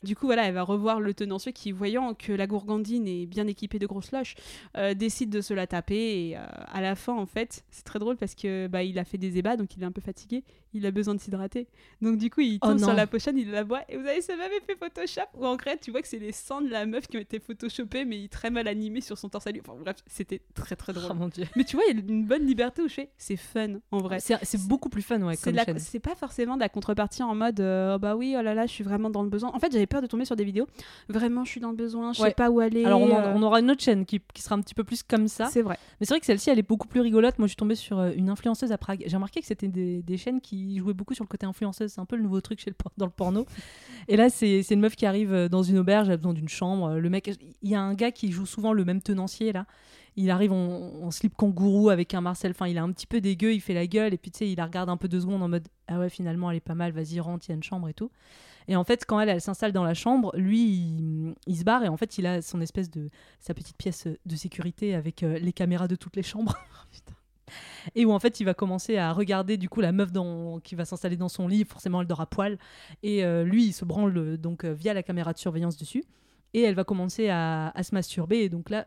Du coup, voilà, elle va revoir le tenancier qui, voyant que la gourgandine est bien équipée de grosses loches, euh, décide de se la taper. Et euh, à la fin, en fait, c'est très drôle parce que bah, il a fait des ébats, donc il est un peu fatigué. Il a besoin de s'hydrater. Donc du coup, il Oh tombe sur la pochette, il la boit. Et vous avez ce même effet Photoshop où en vrai, tu vois que c'est les seins de la meuf qui ont été photoshopés, mais très mal animés sur son torse à lui. Enfin bref, c'était très très drôle. Oh mon dieu. Mais tu vois, il y a une bonne liberté où je fais, c'est fun en vrai. C'est beaucoup plus fun, ouais, C'est pas forcément de la contrepartie en mode euh, oh bah oui, oh là là, je suis vraiment dans le besoin. En fait, j'avais peur de tomber sur des vidéos. Vraiment, je suis dans le besoin, je Ouais. sais pas où aller. Alors, on, en- euh, on aura une autre chaîne qui, qui sera un petit peu plus comme ça. C'est vrai. Mais c'est vrai que celle-ci, elle est beaucoup plus rigolote. Moi, je suis tombée sur euh, une influenceuse à Prague. J'ai remarqué que c'était des, des chaînes qui jouaient beaucoup sur le côté influenceuse. C'est un peu le nouveau truc dans le porno. Et là, c'est une meuf qui arrive euh, dans une auberge, elle a besoin d'une chambre. Euh, Le mec, il y a un gars qui joue souvent le même tenancier là. Il arrive en, slip kangourou avec un Marcel. Enfin, il est un petit peu dégueu, il fait la gueule. Et puis, tu sais, il la regarde un peu deux secondes en mode Ah ouais, finalement, elle est pas mal, vas-y, rentre, il y a une chambre et tout. Et en fait, quand elle, elle s'installe dans la chambre, lui, il, se barre et en fait, il a son espèce de sa petite pièce de sécurité avec euh, les caméras de toutes les chambres. Et où en fait, il va commencer à regarder du coup la meuf dans, qui va s'installer dans son lit. Forcément, elle dort à poil. Et euh, lui, il se branle euh, donc euh, via la caméra de surveillance dessus. Et elle va commencer à, à se masturber. Et donc là,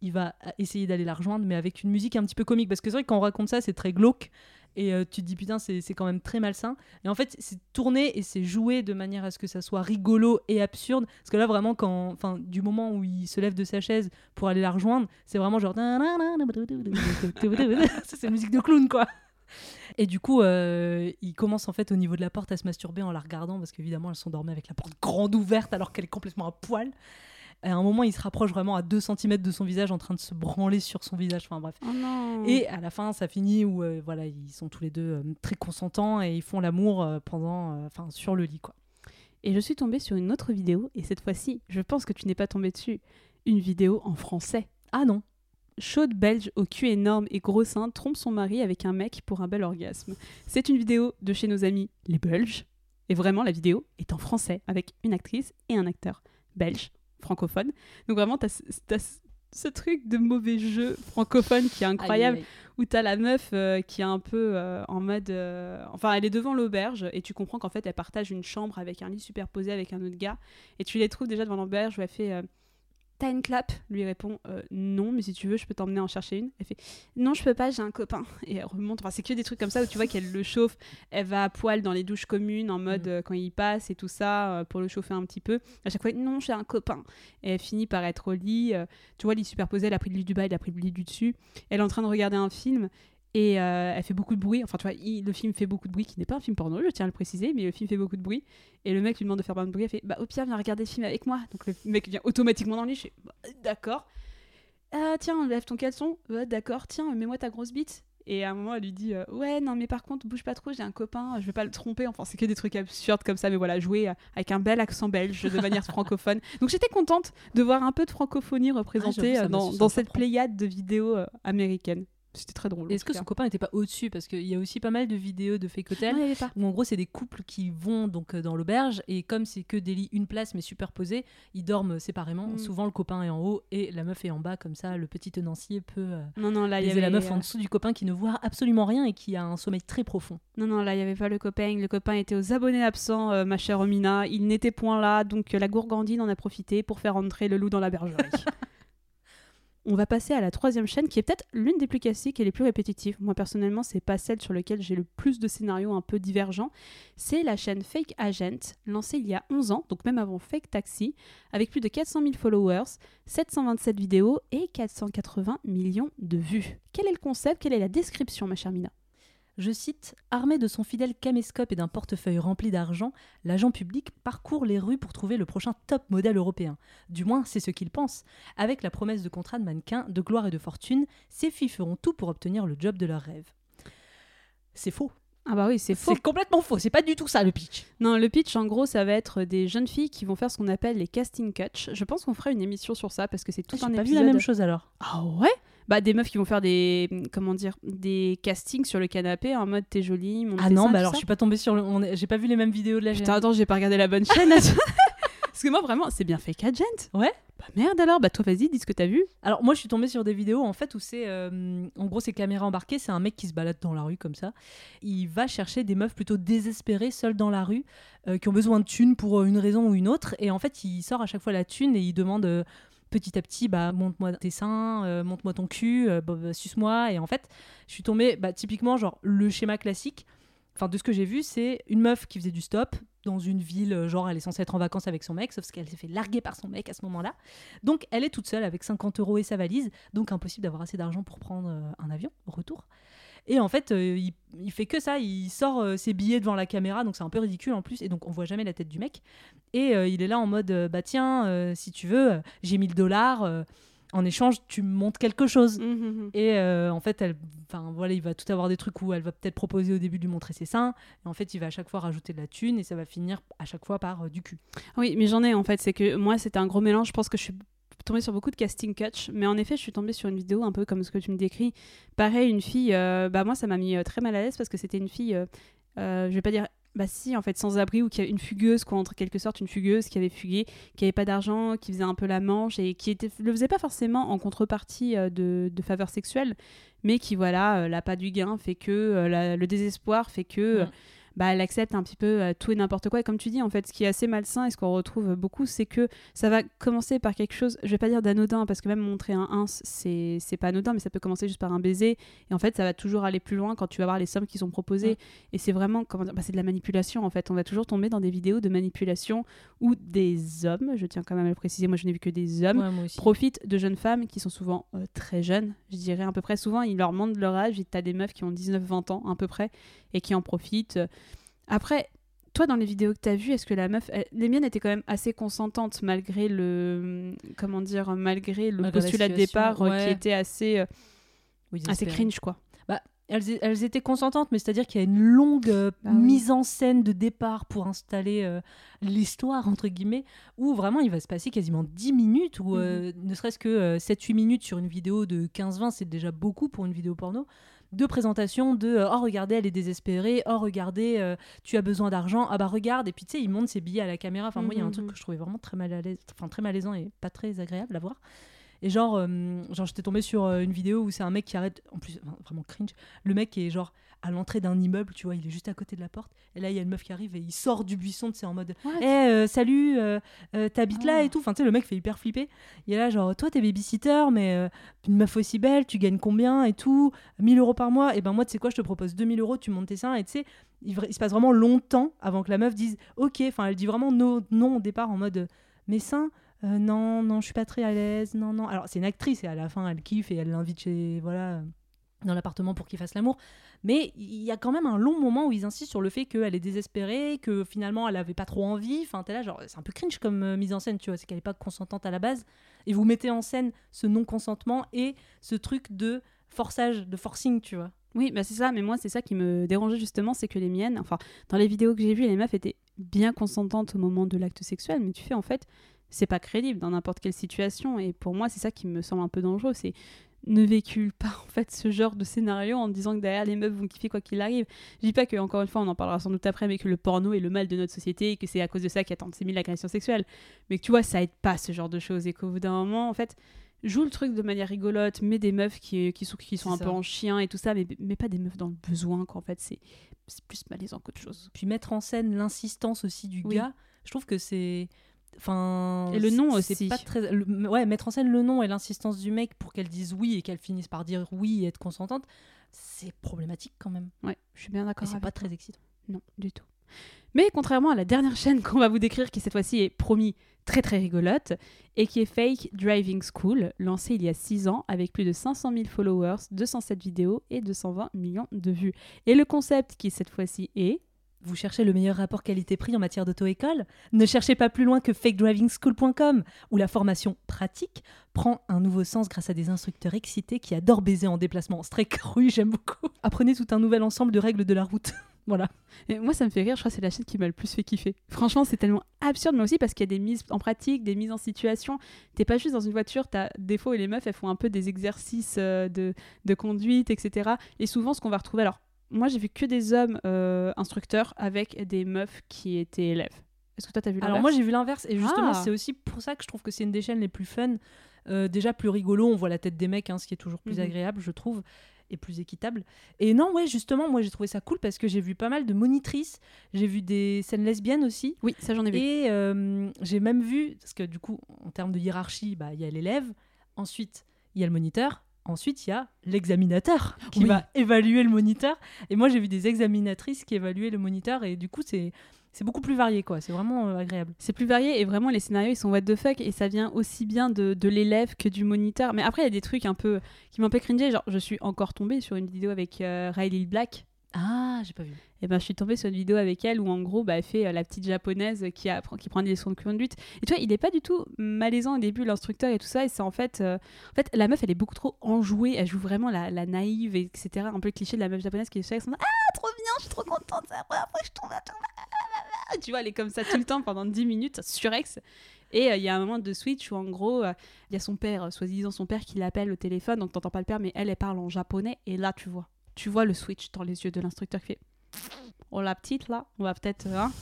il va essayer d'aller la rejoindre, mais avec une musique un petit peu comique. Parce que c'est vrai que quand on raconte ça, c'est très glauque. Et euh, tu te dis, putain, c'est quand même très malsain. Et en fait, c'est tourné et c'est joué de manière à ce que ça soit rigolo et absurde. Parce que là, vraiment, quand, enfin, du moment où il se lève de sa chaise pour aller la rejoindre, c'est vraiment genre. C'est musique de clown, quoi. Et du coup, euh, il commence en fait au niveau de la porte à se masturber en la regardant parce qu'évidemment, elles sont dormies avec la porte grande ouverte alors qu'elle est complètement à poil. À un moment, il se rapproche vraiment à 2 cm de son visage en train de se branler sur son visage. Enfin bref. Oh. Et à la fin, ça finit où euh, voilà, ils sont tous les deux euh, très consentants et ils font l'amour euh, pendant, enfin, sur le lit, quoi. Et je suis tombée sur une autre vidéo, et cette fois-ci, je pense que tu n'es pas tombée dessus. Une vidéo en français. Ah non. Chaude belge au cul énorme et gros sein trompe son mari avec un mec pour un bel orgasme. C'est une vidéo de chez nos amis les Belges. Et vraiment, la vidéo est en français avec une actrice et un acteur belge, francophone. Donc vraiment, t'as, t'as ce- truc de mauvais jeu francophone qui est incroyable, Aïe, aïe, où t'as la meuf euh, qui est un peu euh, en mode... euh, Enfin, elle est devant l'auberge et tu comprends qu'en fait, elle partage une chambre avec un lit superposé avec un autre gars. Et tu les trouves déjà devant l'auberge où elle fait... T'as une clap Lui répond euh, non, mais si tu veux, je peux t'emmener en chercher une. Elle fait non, je peux pas, j'ai un copain. Et elle remonte. Enfin, c'est que des trucs comme ça où tu vois qu'elle le chauffe. Elle va à poil dans les douches communes en mode euh, quand il passe et tout ça euh, pour le chauffer un petit peu. À chaque fois, non, j'ai un copain. Et elle finit par être au lit. tu vois, lit superposé, elle a pris le lit du bas, elle a pris le lit du dessus. Elle est en train de regarder un film. Et euh, elle fait beaucoup de bruit. Enfin, tu vois, il- le film fait beaucoup de bruit, qui n'est pas un film porno, je tiens à le préciser, mais le film fait beaucoup de bruit. Et le mec lui demande de faire pas de bruit. Elle fait Bah, au pire, viens regarder le film avec moi. Donc le mec vient automatiquement dans le lit. Je fais Bah, D'accord. Ah, tiens, lève ton caleçon. Ouais, d'accord. Tiens, mets-moi ta grosse bite. Et à un moment, elle lui dit euh, Ouais, non, mais par contre, bouge pas trop, j'ai un copain, je vais pas le tromper. Enfin, c'est que des trucs absurdes comme ça, mais voilà, jouer euh, avec un bel accent belge de manière francophone. Donc j'étais contente de voir un peu de francophonie représentée Ah, m'a dans, cette prendre. pléiade de vidéos américaines. C'était très drôle. Est-ce que son copain n'était pas au-dessus? Parce qu'il y a aussi pas mal de vidéos de fake hotel Non, y où en gros c'est des couples qui vont donc euh, dans l'auberge et comme c'est que des lits une place mais superposés, ils dorment séparément. Mm. Souvent le copain est en haut et la meuf est en bas comme ça. Le petit tenancier peut euh, Non, non, là, il y avait la meuf en euh, dessous du copain qui ne voit absolument rien et qui a un sommeil très profond. Non, non, là, il n'y avait pas le copain. Le copain était aux abonnés absents, euh, ma chère Romina. Il n'était point là, donc euh, la gourgandine en a profité pour faire entrer le loup dans la bergerie. On va passer à la troisième chaîne, qui est peut-être l'une des plus classiques et les plus répétitives. Moi, personnellement, c'est pas celle sur laquelle j'ai le plus de scénarios un peu divergents. C'est la chaîne Fake Agent, lancée il y a 11 ans, donc même avant Fake Taxi, avec plus de 400 000 followers, 727 vidéos et 480 millions de vues. Quel est le concept? Quelle est la description, ma chère Mina? Je cite Armé de son fidèle caméscope et d'un portefeuille rempli d'argent, l'agent public parcourt les rues pour trouver le prochain top modèle européen. Du moins, c'est ce qu'il pense. Avec la promesse de contrat de mannequin, de gloire et de fortune, ces filles feront tout pour obtenir le job de leur rêve. C'est faux. Ah bah oui, c'est faux. C'est complètement faux. C'est pas du tout ça le pitch. Non, le pitch, en gros, ça va être des jeunes filles qui vont faire ce qu'on appelle les casting cuts. Je pense qu'on fera une émission sur ça parce que c'est tout J'ai un pas épisode. vu la même chose alors. Ah ouais? Bah des meufs qui vont faire des comment dire des castings sur le canapé en mode t'es jolie, mon Ah non, bah alors je suis pas tombée sur le. J'ai pas vu les mêmes vidéos de la Putain, chaîne. attends, j'ai pas regardé la bonne chaîne. Parce que moi vraiment, c'est bien fait Agent. Ouais? Bah merde alors, bah toi vas-y, dis ce que t'as vu. Alors moi je suis tombée sur des vidéos en fait où c'est euh, en gros c'est caméra embarquée, c'est un mec qui se balade dans la rue comme ça. Il va chercher des meufs plutôt désespérées seules dans la rue euh, qui ont besoin de thunes pour euh, une raison ou une autre et en fait il sort à chaque fois la thune et il demande petit à petit bah montre-moi tes seins, montre-moi ton cul, bah, bah, suce-moi et en fait je suis tombée bah, typiquement genre le schéma classique. Enfin, de ce que j'ai vu, c'est une meuf qui faisait du stop dans une ville, euh, genre elle est censée être en vacances avec son mec, sauf qu'elle s'est fait larguer par son mec à ce moment-là. Donc elle est toute seule avec 50 euros et sa valise, donc impossible d'avoir assez d'argent pour prendre euh, un avion au retour. Et en fait, euh, il, il fait que ça, il sort ses billets devant la caméra, donc c'est un peu ridicule en plus, et donc on voit jamais la tête du mec. Et il est là en mode, bah tiens, si tu veux, j'ai 1000 dollars, en échange, tu me montres quelque chose. Mhm. Et euh, en fait, elle, voilà, il va tout avoir des trucs où elle va peut-être proposer au début de lui montrer ses seins, et en fait, il va à chaque fois rajouter de la thune, et ça va finir à chaque fois par euh, du cul. Oui, mais j'en ai en fait, c'est que moi c'était un gros mélange, je pense que je suis tombée sur beaucoup de casting cuts, mais en effet, je suis tombée sur une vidéo un peu comme ce que tu me décris. Pareil, une fille, euh, bah moi ça m'a mis très mal à l'aise parce que c'était une fille, euh, je vais pas dire, bah si, en fait, sans abri ou qui a une fugueuse, quoi, entre quelque sorte, une fugueuse qui avait fugué, qui avait pas d'argent, qui faisait un peu la manche et qui était, le faisait pas forcément en contrepartie euh, de, de faveurs sexuelles, mais qui, voilà, euh, l'appât du gain fait que, euh, la- le désespoir fait que. euh, Ouais. Bah, elle accepte un petit peu euh, tout et n'importe quoi. Et comme tu dis, en fait, ce qui est assez malsain et ce qu'on retrouve beaucoup, c'est que ça va commencer par quelque chose, je vais pas dire d'anodin, parce que même montrer un ins, c'est c'est pas anodin, mais ça peut commencer juste par un baiser. Et en fait, ça va toujours aller plus loin quand tu vas voir les sommes qui sont proposées. Ouais. Et c'est vraiment, comment dire, bah, c'est de la manipulation, en fait. On va toujours tomber dans des vidéos de manipulation où des hommes, je tiens quand même à le préciser, moi je n'ai vu que des hommes, Ouais, profitent de jeunes femmes qui sont souvent euh, très jeunes, je dirais à peu près. Souvent, ils leur montrent leur âge, et t'as des meufs qui ont 19-20 ans à peu près, et qui en profitent. Après, toi, dans les vidéos que t'as vues, est-ce que la meuf... elle- Les miennes étaient quand même assez consentantes, malgré le... Comment dire Malgré le Malgré postulat de départ euh, ouais. qui était assez... euh, Oui, assez cringe, quoi. Bah, elles, elles étaient consentantes, mais c'est-à-dire qu'il y a une longue euh, oui. mise en scène de départ pour installer euh, l'histoire, entre guillemets, où vraiment il va se passer quasiment 10 minutes, ou euh, Mhm. ne serait-ce que euh, 7-8 minutes sur une vidéo de 15-20, c'est déjà beaucoup pour une vidéo porno, de présentation de euh, « Oh, regardez, elle est désespérée. Oh, regardez, euh, tu as besoin d'argent. Ah bah regarde. » Et puis, tu sais, il montre ses billets à la caméra. Enfin, moi, il y a un truc Mhm. que je trouvais vraiment très, mal à l'aise, enfin, très malaisant et pas très agréable à voir. Et genre, euh, genre j'étais tombée sur euh, une vidéo où c'est un mec qui arrête, en plus, enfin, vraiment cringe, le mec qui est genre à l'entrée d'un immeuble, tu vois, il est juste à côté de la porte, et là il y a une meuf qui arrive et il sort du buisson, tu sais, en mode Eh, euh, salut, euh, euh, t'habites là Ah. et tout. Enfin, tu sais, le mec fait hyper flipper. Il est là, genre, toi, t'es babysitter, mais une meuf aussi belle, tu gagnes combien et tout? 1000 euros par mois? Et ben, moi, tu sais quoi, je te propose 2000 euros, tu montes tes seins. Et tu sais, il se passe vraiment longtemps avant que la meuf dise Ok. Enfin, elle dit vraiment no- non au départ en mode Mes seins euh, Non, non, je suis pas très à l'aise. Non, non. Alors, c'est une actrice et à la fin, elle kiffe et elle l'invite chez. Voilà. dans l'appartement pour qu'ils fassent l'amour. Mais il y a quand même un long moment où ils insistent sur le fait qu'elle est désespérée, que finalement elle avait pas trop envie. Enfin, t'es là, genre, c'est un peu cringe comme euh, mise en scène, tu vois, c'est qu'elle est pas consentante à la base. Et vous mettez en scène ce non-consentement et ce truc de forçage, de forcing, tu vois. Oui, bah c'est ça, mais moi c'est ça qui me dérangeait justement, c'est que les miennes, enfin dans les vidéos que j'ai vues, les meufs étaient bien consentantes au moment de l'acte sexuel, mais tu fais en fait, c'est pas crédible dans n'importe quelle situation, et pour moi c'est ça qui me semble un peu dangereux, c'est ne véhicule pas en fait ce genre de scénario en disant que derrière les meufs vont kiffer quoi qu'il arrive. Je dis pas que encore une fois on en parlera sans doute après mais que le porno est le mal de notre société et que c'est à cause de ça qu'il y a tant de 6000 agressions sexuelles. Mais que tu vois ça aide pas ce genre de choses et qu'au bout d'un moment en fait joue le truc de manière rigolote, mais des meufs qui, qui sont, qui sont un ça. peu en chien et tout ça, mais, mais pas des meufs dans le besoin, qu'en fait, c'est c'est plus malaisant qu'autre chose. Puis mettre en scène l'insistance aussi du Oui. gars, je trouve que c'est. Enfin. Et le nom c'est aussi. pas très. le- ouais, mettre en scène le nom et l'insistance du mec pour qu'elle dise oui et qu'elle finisse par dire oui et être consentante, c'est problématique quand même. Ouais, je suis bien Et d'accord. c'est pas toi. très excitant. Non, du tout. Mais contrairement à la dernière chaîne qu'on va vous décrire, qui cette fois-ci est promis très très rigolote, et qui est Fake Driving School, lancée il y a 6 ans avec plus de 500 000 followers, 207 vidéos et 220 millions de vues. Et le concept qui cette fois-ci est... Vous cherchez le meilleur rapport qualité-prix en matière d'auto-école? Ne cherchez pas plus loin que fakedrivingschool.com, où la formation pratique prend un nouveau sens grâce à des instructeurs excités qui adorent baiser en déplacement. C'est très cru, j'aime beaucoup. Apprenez tout un nouvel ensemble de règles de la route. voilà. Et moi, ça me fait rire, je crois que c'est la chaîne qui m'a le plus fait kiffer. Franchement, c'est tellement absurde, mais aussi parce qu'il y a des mises en pratique, des mises en situation. T'es pas juste dans une voiture, t'as des fois où les meufs, elles font un peu des exercices euh, de, de conduite, etc. Et souvent, ce qu'on va retrouver, alors, moi, j'ai vu que des hommes euh, instructeurs avec des meufs qui étaient élèves. Est-ce que toi, t'as vu Alors l'inverse? moi j'ai vu l'inverse et justement Ah. c'est aussi pour ça que je trouve que c'est une des chaînes les plus fun. Euh, déjà plus rigolo, on voit la tête des mecs, hein, ce qui est toujours plus Mhm. agréable je trouve et plus équitable. Et non ouais justement moi j'ai trouvé ça cool parce que j'ai vu pas mal de monitrices, j'ai vu des scènes lesbiennes aussi. Oui, ça j'en ai vu. Et euh, j'ai même vu, parce que du coup en termes de hiérarchie, bah, il y a l'élève, ensuite il y a le moniteur, ensuite il y a l'examinateur qui Oui. va évaluer le moniteur. Et moi j'ai vu des examinatrices qui évaluaient le moniteur et du coup c'est c'est beaucoup plus varié quoi, c'est vraiment euh, agréable. C'est plus varié et vraiment les scénarios ils sont what the fuck et ça vient aussi bien de, de l'élève que du moniteur. Mais après il y a des trucs un peu qui m'ont un peu cringé. Genre je suis encore tombée sur une vidéo avec euh, Riley Black. Ah, j'ai pas vu. Et ben je suis tombée sur une vidéo avec elle où en gros bah, elle fait euh, la petite japonaise qui, apprend, qui prend des leçons de conduite. Et tu vois il est pas du tout malaisant au début l'instructeur et tout ça et c'est en fait euh, en fait la meuf elle est beaucoup trop enjouée. Elle joue vraiment la, la naïve etc. Un peu le cliché de la meuf japonaise qui est sexe. Ah trop bien je suis trop contente c'est la première je tombe à. Tu vois elle est comme ça tout le temps pendant 10 minutes surex. Et euh, il y a un moment de switch où en gros, il y a son père, soi-disant son père qui l'appelle au téléphone, donc t'entends pas le père, mais elle, elle parle en japonais, et là tu vois, tu vois le switch dans les yeux de l'instructeur qui fait Oh la petite là, on va peut-être. hein.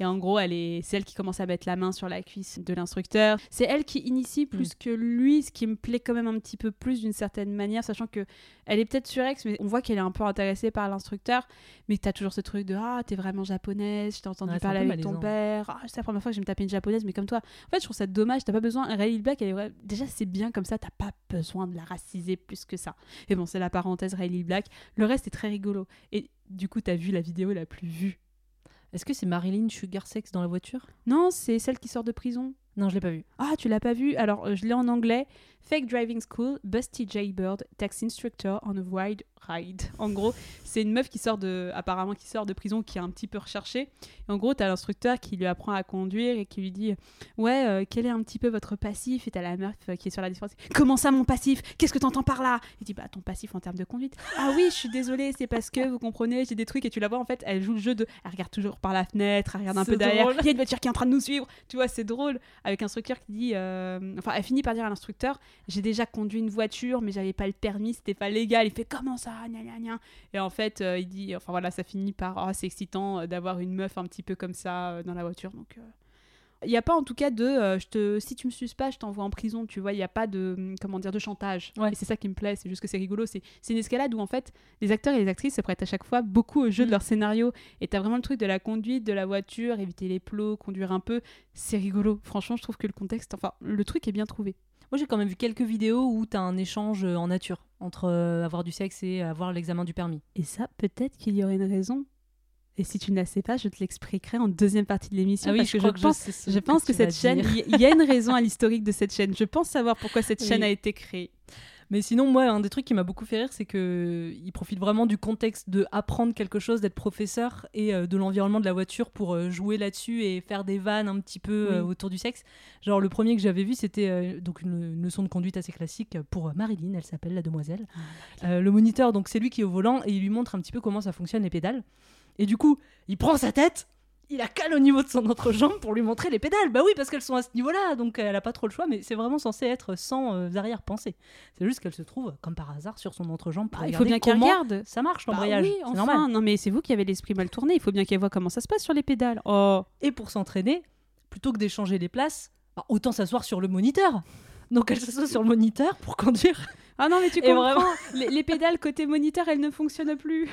Et en gros, elle est, c'est elle qui commence à mettre la main sur la cuisse de l'instructeur. C'est elle qui initie plus que lui, ce qui me plaît quand même un petit peu plus d'une certaine manière, sachant que elle est peut-être surex, mais on voit qu'elle est un peu intéressée par l'instructeur. Mais t'as toujours ce truc de ah t'es vraiment japonaise, je t'ai entendu Ouais, parler avec ton père. Ah, c'est la première fois que je vais me taper une japonaise, mais comme toi. En fait, je trouve ça dommage. T'as pas besoin. Riley Black, elle est vra- déjà c'est bien comme ça. T'as pas besoin de la raciser plus que ça. Et bon, c'est la parenthèse Riley Black. Le reste est très rigolo. Et du coup, t'as vu la vidéo la plus vue. Est-ce que c'est Marilyn Sugar Sex dans la voiture? Non, c'est celle qui sort de prison. Non, je l'ai pas vu. Ah, tu l'as pas vu? Alors, euh, je l'ai en anglais. Fake Driving School, Busty Jaybird, Tax Instructor on a Wide Ride. En gros, c'est une meuf qui sort de, apparemment, qui sort de prison, qui est un petit peu recherchée. Et en gros, t'as l'instructeur qui lui apprend à conduire et qui lui dit Ouais, euh, quel est un petit peu votre passif Et t'as la meuf euh, qui est sur la différence. Comment ça, mon passif? Qu'est-ce que t'entends par là Il dit Bah, ton passif en termes de conduite. ah oui, je suis désolée, c'est parce que vous comprenez, j'ai des trucs. Et tu la vois, en fait, elle joue le jeu de. Elle regarde toujours par la fenêtre, elle regarde un peu derrière. Il y a une voiture qui est en train de nous suivre. Tu vois, c'est drôle. Avec un instructeur qui dit. euh, Enfin, elle finit par dire à l'instructeur J'ai déjà conduit une voiture, mais j'avais pas le permis, c'était pas légal. Il fait Comment ça? Gna, gna, gna. Et en fait, euh, il dit Enfin voilà, ça finit par Oh, c'est excitant euh, d'avoir une meuf un petit peu comme ça dans la voiture. Donc. Il n'y a pas en tout cas de euh, je te si tu me suces pas je t'envoie en prison tu vois il n'y a pas de hum, comment dire de chantage Ouais. et c'est ça qui me plaît c'est juste que c'est rigolo c'est c'est une escalade où en fait les acteurs et les actrices se prêtent à chaque fois beaucoup au jeu de Mm. leur scénario et t'as vraiment le truc de la conduite de la voiture éviter les plots conduire un peu c'est rigolo franchement je trouve que le contexte enfin le truc est bien trouvé Moi j'ai quand même vu quelques vidéos où t'as un échange euh, en nature entre euh, avoir du sexe et avoir l'examen du permis. et ça peut-être qu'il y aurait une raison et si tu ne la sais pas je te l'expliquerai en deuxième partie de l'émission Ah oui, parce je que crois je que je pense sais ce je que pense que, tu cette chaîne il y, a une raison à l'historique de cette chaîne je pense savoir pourquoi cette Oui. chaîne a été créée Mais sinon, moi, un des trucs qui m'a beaucoup fait rire, c'est que il profite vraiment du contexte de apprendre quelque chose, d'être professeur et euh, de l'environnement de la voiture pour euh, jouer là-dessus et faire des vannes un petit peu euh, autour du sexe. Genre le premier que j'avais vu, c'était donc une, une leçon de conduite assez classique pour Marilyn, elle s'appelle la demoiselle. Euh, le moniteur, donc c'est lui qui est au volant et il lui montre un petit peu comment ça fonctionne les pédales. Et du coup, il prend sa tête. il la cale au niveau de son entrejambe pour lui montrer les pédales. Bah oui, parce qu'elles sont à ce niveau-là, donc elle a pas trop le choix, mais c'est vraiment censé être sans euh, arrière-pensée. C'est juste qu'elle se trouve, comme par hasard, sur son entrejambe. pour Ah, il faut bien qu'elle regarde. Ça marche Bah l'embrayage. oui, c'est enfin, normal. Non, mais c'est vous qui avez l'esprit mal tourné. Il faut bien qu'elle voit comment ça se passe sur les pédales. Oh. Et pour s'entraîner, plutôt que d'échanger les places, bah, autant s'asseoir sur le moniteur. Donc elle s'assoit sur le moniteur pour conduire. Ah non, mais tu comprends. vraiment- les, les pédales côté moniteur, elles ne fonctionnent plus.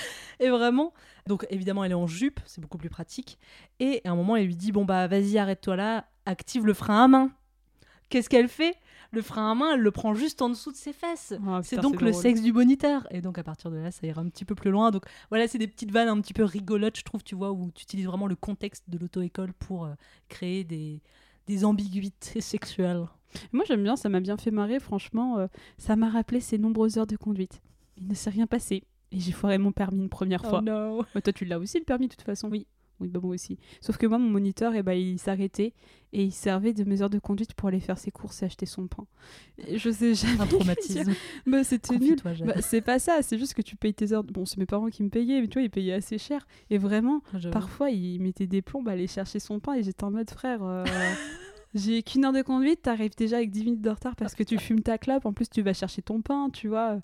Et vraiment, donc évidemment, elle est en jupe, c'est beaucoup plus pratique. Et à un moment, elle lui dit Bon, bah, vas-y, arrête-toi là, active le frein à main. Qu'est-ce qu'elle fait? Le frein à main, elle le prend juste en dessous de ses fesses. Oh, c'est donc le drôle. sexe du moniteur. Et donc, à partir de là, ça ira un petit peu plus loin. Donc, voilà, c'est des petites vannes un petit peu rigolotes, je trouve, tu vois, où tu utilises vraiment le contexte de l'auto-école pour euh, créer des, des ambiguïtés sexuelles. Moi, j'aime bien, ça m'a bien fait marrer, franchement. euh, ça m'a rappelé ces nombreuses heures de conduite. Il ne s'est rien passé. Et j'ai foiré mon permis une première fois. Oh no. Ouais, toi, tu l'as aussi, le permis, de toute façon Oui. Oui, bah moi aussi. Sauf que moi, mon moniteur, eh ben, il s'arrêtait et il servait de mes heures de conduite pour aller faire ses courses et acheter son pain. Et je sais jamais. Un traumatisme. Bah, c'était nul. Bah, c'est pas ça, c'est juste que tu payes tes heures. Bon, c'est mes parents qui me payaient, mais tu vois, ils payaient assez cher. Et vraiment, Ah, parfois, ils mettaient des plombs à aller chercher son pain et j'étais en mode frère. euh, J'ai qu'une heure de conduite, t'arrives déjà avec 10 minutes de retard parce que tu fumes ta clope, en plus tu vas chercher ton pain, tu vois.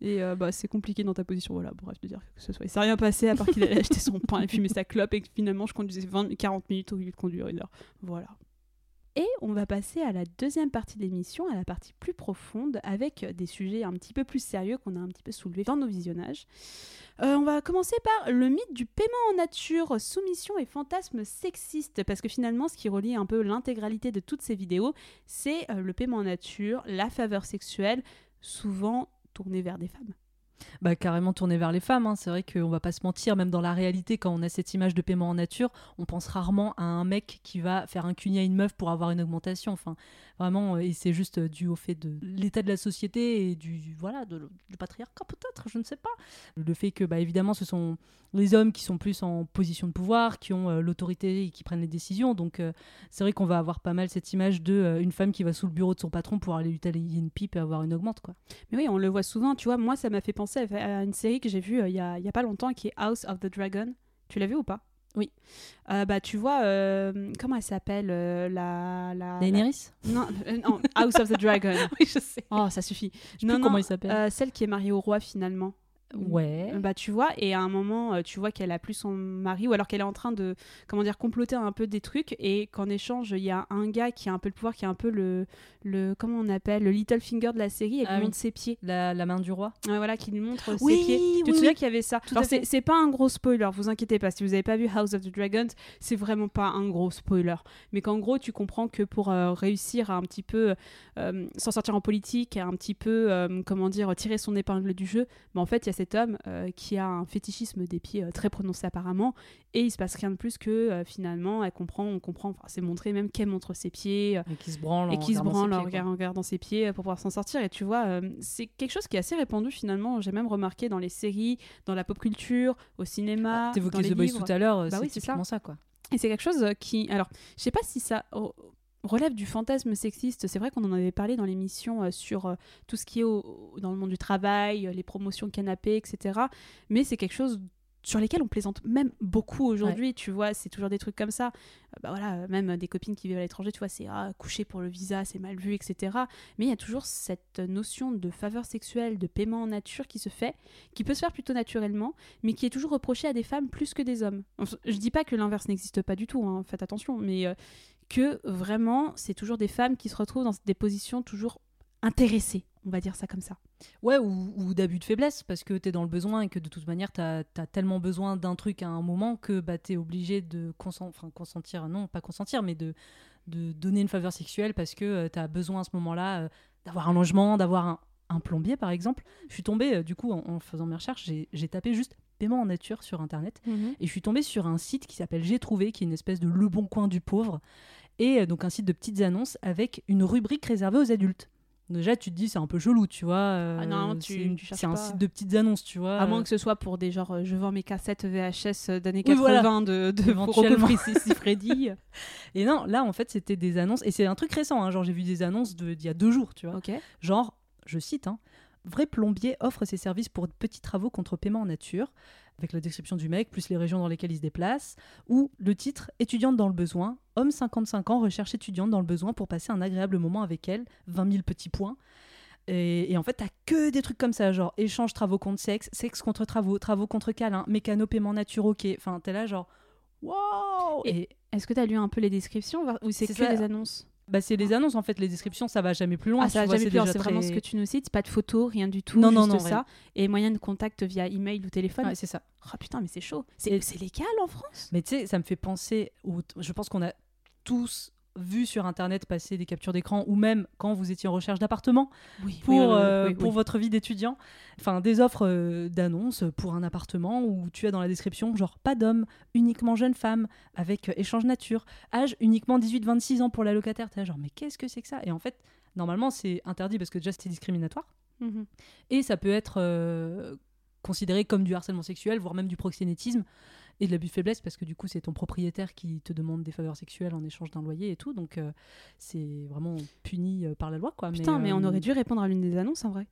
Et euh, bah, c'est compliqué dans ta position, voilà, bref, de dire que ce soit. Il s'est rien passé à part qu'il allait acheter son pain et fumer sa clope et que finalement je conduisais 20, 40 minutes au lieu de conduire une heure. Voilà. Et on va passer à la deuxième partie de l'émission, à la partie plus profonde, avec des sujets un petit peu plus sérieux qu'on a un petit peu soulevés dans nos visionnages. Euh, on va commencer par le mythe du paiement en nature, soumission et fantasme sexiste, parce que finalement, ce qui relie un peu l'intégralité de toutes ces vidéos, c'est euh, le paiement en nature, la faveur sexuelle, souvent tournée vers des femmes. bah, carrément tourné vers les femmes. hein. C'est vrai qu'on va pas se mentir, même dans la réalité, quand on a cette image de paiement en nature, on pense rarement à un mec qui va faire un cunier à une meuf pour avoir une augmentation. Enfin, vraiment, euh, et c'est juste euh, dû au fait de l'état de la société et du voilà du patriarcat peut-être, je ne sais pas. Le fait que, bah, évidemment, ce sont les hommes qui sont plus en position de pouvoir, qui ont euh, l'autorité et qui prennent les décisions. Donc, c'est vrai qu'on va avoir pas mal cette image de une femme qui va sous le bureau de son patron pour aller lui tailler une pipe et avoir une augmente. Mais oui, on le voit souvent, tu vois, moi ça m'a fait penser à une série que j'ai vue il y, a, y a pas longtemps qui est House of the Dragon. Tu l'as vu ou pas? Oui. Euh, bah tu vois, euh, comment elle s'appelle euh, la, la... Daenerys? La- Non, non, House of the Dragon. Oui, je sais. Oh, ça suffit. sais plus comment il s'appelle. celle qui est mariée au roi finalement. Ouais. Bah tu vois, et à un moment, euh, tu vois qu'elle a plus son mari, ou alors qu'elle est en train de, comment dire, comploter un peu des trucs, et qu'en échange, il y a un gars qui a un peu le pouvoir, qui a un peu le, le comment on appelle, le little finger de la série, elle Ah lui oui. montre ses pieds. La, la main du roi. Ouais, voilà, qui lui montre Oui, ses pieds. Tu oui, te souviens qu'il y avait ça Tout Alors c'est c'est pas un gros spoiler, vous inquiétez pas. Si vous avez pas vu House of the Dragons, c'est vraiment pas un gros spoiler. Mais qu'en gros, tu comprends que pour euh, réussir à un petit peu euh, s'en sortir en politique, à un petit peu, euh, comment dire, tirer son épingle du jeu, bah, en fait, il y a cet homme euh, qui a un fétichisme des pieds euh, très prononcé apparemment, et il se passe rien de plus que euh, finalement, elle comprend, on comprend, enfin, c'est montré même qu'elle montre ses pieds, Et qui se branle et qui se regardant ses branle en pieds, quoi. regard- en regardant ses pieds pour pouvoir s'en sortir. Et tu vois, c'est quelque chose qui est assez répandu finalement. J'ai même remarqué dans les séries, dans la pop culture, au cinéma. Ah, T'évoquais dans les The Boys tout à l'heure, Bah c'est oui, ça. ça, quoi. Et c'est quelque chose qui. Alors, je sais pas si ça re- relève du fantasme sexiste. C'est vrai qu'on en avait parlé dans l'émission euh, sur euh, tout ce qui est au- dans le monde du travail, euh, les promotions canapé, etc. Mais c'est quelque chose sur lesquels on plaisante même beaucoup aujourd'hui, tu vois, c'est toujours des trucs comme ça. Bah voilà, même des copines qui vivent à l'étranger, tu vois, c'est ah, coucher pour le visa, c'est mal vu, etc. Mais il y a toujours cette notion de faveur sexuelle, de paiement en nature qui se fait, qui peut se faire plutôt naturellement, mais qui est toujours reprochée à des femmes plus que des hommes. Enfin, je dis pas que l'inverse n'existe pas du tout, hein, faites attention, mais euh, que vraiment, c'est toujours des femmes qui se retrouvent dans des positions toujours intéressées, on va dire ça comme ça. Ouais, ou, ou d'abus de faiblesse, parce que t'es dans le besoin et que de toute manière, t'as as tellement besoin d'un truc à un moment que bah, t'es obligé de consen- consentir, non, pas consentir, mais de, de donner une faveur sexuelle parce que euh, t'as besoin à ce moment-là euh, d'avoir un logement, d'avoir un, un plombier, par exemple. Je suis tombée, euh, du coup, en, en faisant mes recherches, j'ai j'ai tapé juste paiement en nature sur Internet. Et je suis tombée sur un site qui s'appelle J'ai trouvé, qui est une espèce de Le Bon Coin du pauvre. Et euh, donc un site de petites annonces avec une rubrique réservée aux adultes. Déjà, tu te dis, c'est un peu chelou, tu vois. euh, Ah non, tu- c'est un site de petites annonces, tu vois. À moins que ce soit pour des genre, euh, je vends mes cassettes VHS d'années Oui, 80 voilà. de, de Éventuellement. Freddy. Et non, là, en fait, c'était des annonces. Et c'est un truc récent, hein, genre j'ai vu des annonces de- d'il y a deux jours, tu vois. Ok. Genre, je cite, hein, Vrai plombier offre ses services pour petits travaux contre paiement en nature. Avec la description du mec, plus les régions dans lesquelles il se déplace, ou le titre Étudiante dans le besoin, homme 55 ans recherche étudiante dans le besoin pour passer un agréable moment avec elle, 20 000 petits points. Et, et en fait, t'as que des trucs comme ça, genre échange travaux contre sexe, sexe contre travaux, travaux contre câlin, mécano paiement nature, ok. Enfin, t'es là genre, wow Et est-ce que tu as lu un peu les descriptions ou c'est que ça. les annonces? Bah, c'est les annonces en fait, les descriptions, ça va jamais plus loin. Ah, ça va vois, jamais plus loin, c'est vraiment ce que tu nous cites, pas de photos, rien du tout, Non, non, juste non, ça. Et moyen de contact via email ou téléphone. Ouais, c'est ça. Oh putain, mais c'est chaud. C'est légal en France? Mais tu sais, ça me fait penser. Au... Je pense qu'on a tous vu sur internet passer des captures d'écran ou même quand vous étiez en recherche d'appartement Oui, pour, oui, oui, oui, euh, pour votre vie d'étudiant. Enfin, des offres euh, d'annonces pour un appartement où tu as dans la description genre pas d'homme, uniquement jeune femme, avec euh, échange nature, âge uniquement 18-26 ans pour la locataire. T'es genre, mais qu'est-ce que c'est que ça? Et en fait, normalement, c'est interdit parce que déjà c'est discriminatoire. Mhm. Et ça peut être considéré comme du harcèlement sexuel, voire même du proxénétisme et de l'abus de faiblesse, parce que du coup, c'est ton propriétaire qui te demande des faveurs sexuelles en échange d'un loyer et tout. Donc, euh, c'est vraiment puni euh, par la loi. Quoi. Putain, mais, on euh, aurait dû répondre à l'une des annonces en vrai.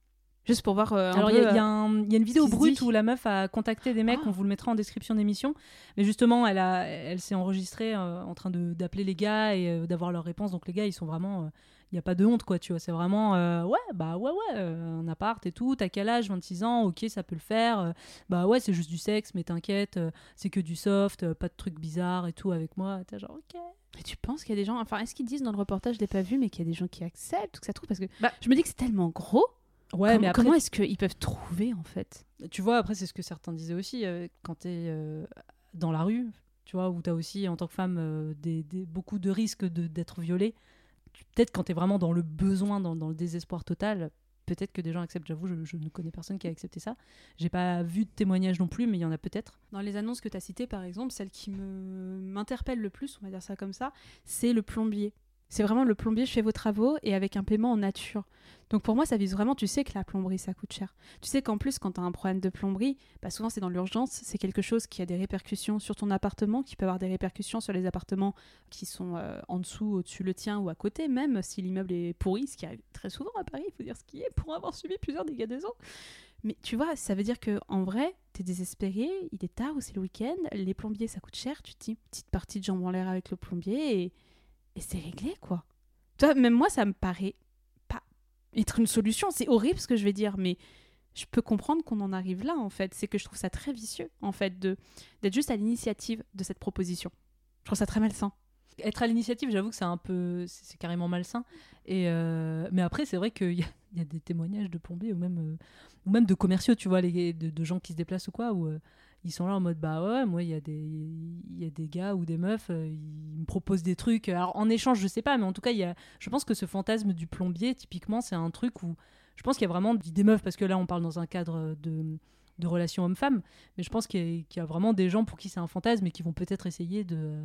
Juste pour voir. euh, un alors, il y, a- y y une vidéo brute où la meuf a contacté des mecs, Ah. on vous le mettra en description d'émission. Mais justement, elle, a, elle s'est enregistrée euh, en train d'appeler les gars et d'avoir leurs réponses. Donc, les gars, ils sont vraiment. Il n'y a pas de honte, quoi, tu vois. C'est vraiment. euh, ouais, bah ouais, ouais, euh, un appart et tout. T'as quel âge? 26 ans, ok, ça peut le faire. euh, bah ouais, c'est juste du sexe, mais t'inquiète, euh, c'est que du soft, pas de trucs bizarres et tout avec moi. T'es genre, ok. Mais tu penses qu'il y a des gens. Enfin, est-ce qu'ils disent dans le reportage, je l'ai pas vu, mais qu'il y a des gens qui acceptent ou que ça trouve? Parce que Bah, je me dis que c'est tellement gros. Ouais, mais après, comment est-ce qu'ils peuvent trouver en fait? Tu vois, après, c'est ce que certains disaient aussi, quand tu es dans la rue, tu vois, où tu as aussi, en tant que femme, des, des- beaucoup de risques de- d'être violée. Peut-être quand tu es vraiment dans le besoin, dans, le désespoir total, peut-être que des gens acceptent. J'avoue, je, ne connais personne qui a accepté ça. J'ai pas vu de témoignage non plus, mais il y en a peut-être. Dans les annonces que tu as citées, par exemple, celle qui m'interpelle le plus, on va dire ça comme ça, c'est le plombier. C'est vraiment le plombier, je fais vos travaux et avec un paiement en nature. Donc pour moi, ça vise vraiment, tu sais que la plomberie, ça coûte cher. Tu sais qu'en plus, quand tu as un problème de plomberie, bah souvent c'est dans l'urgence, c'est quelque chose qui a des répercussions sur ton appartement, qui peut avoir des répercussions sur les appartements qui sont euh, en dessous, au-dessus le tien ou à côté, même si l'immeuble est pourri, ce qui arrive très souvent à Paris, il faut dire ce qui est, pour avoir subi plusieurs dégâts des eaux. Mais tu vois, ça veut dire que en vrai, t'es désespéré, il est tard ou c'est le week-end, les plombiers ça coûte cher, tu te dis petite partie de jambes en l'air avec le plombier et, et c'est réglé quoi. Toi, même moi, ça me paraît pas être une solution. C'est horrible ce que je vais dire, mais je peux comprendre qu'on en arrive là en fait. C'est que je trouve ça très vicieux en fait d'être juste à l'initiative de cette proposition. Je trouve ça très malsain. Être à l'initiative, j'avoue que c'est un peu. C'est carrément malsain. Et euh, Mais après, c'est vrai qu'il y, y a des témoignages de plombiers ou même, euh, ou même de commerciaux, tu vois, les, de, de gens qui se déplacent ou quoi, euh, ils sont là en mode bah ouais, moi, il y, a des- gars ou des meufs, euh, ils me proposent des trucs. Alors en échange, je sais pas, mais en tout cas, y je pense que ce fantasme du plombier, typiquement, c'est un truc où je pense qu'il y a vraiment des meufs, parce que là, on parle dans un cadre de de relations homme-femme, mais je pense qu'il y a vraiment des gens pour qui c'est un fantasme et qui vont peut-être essayer de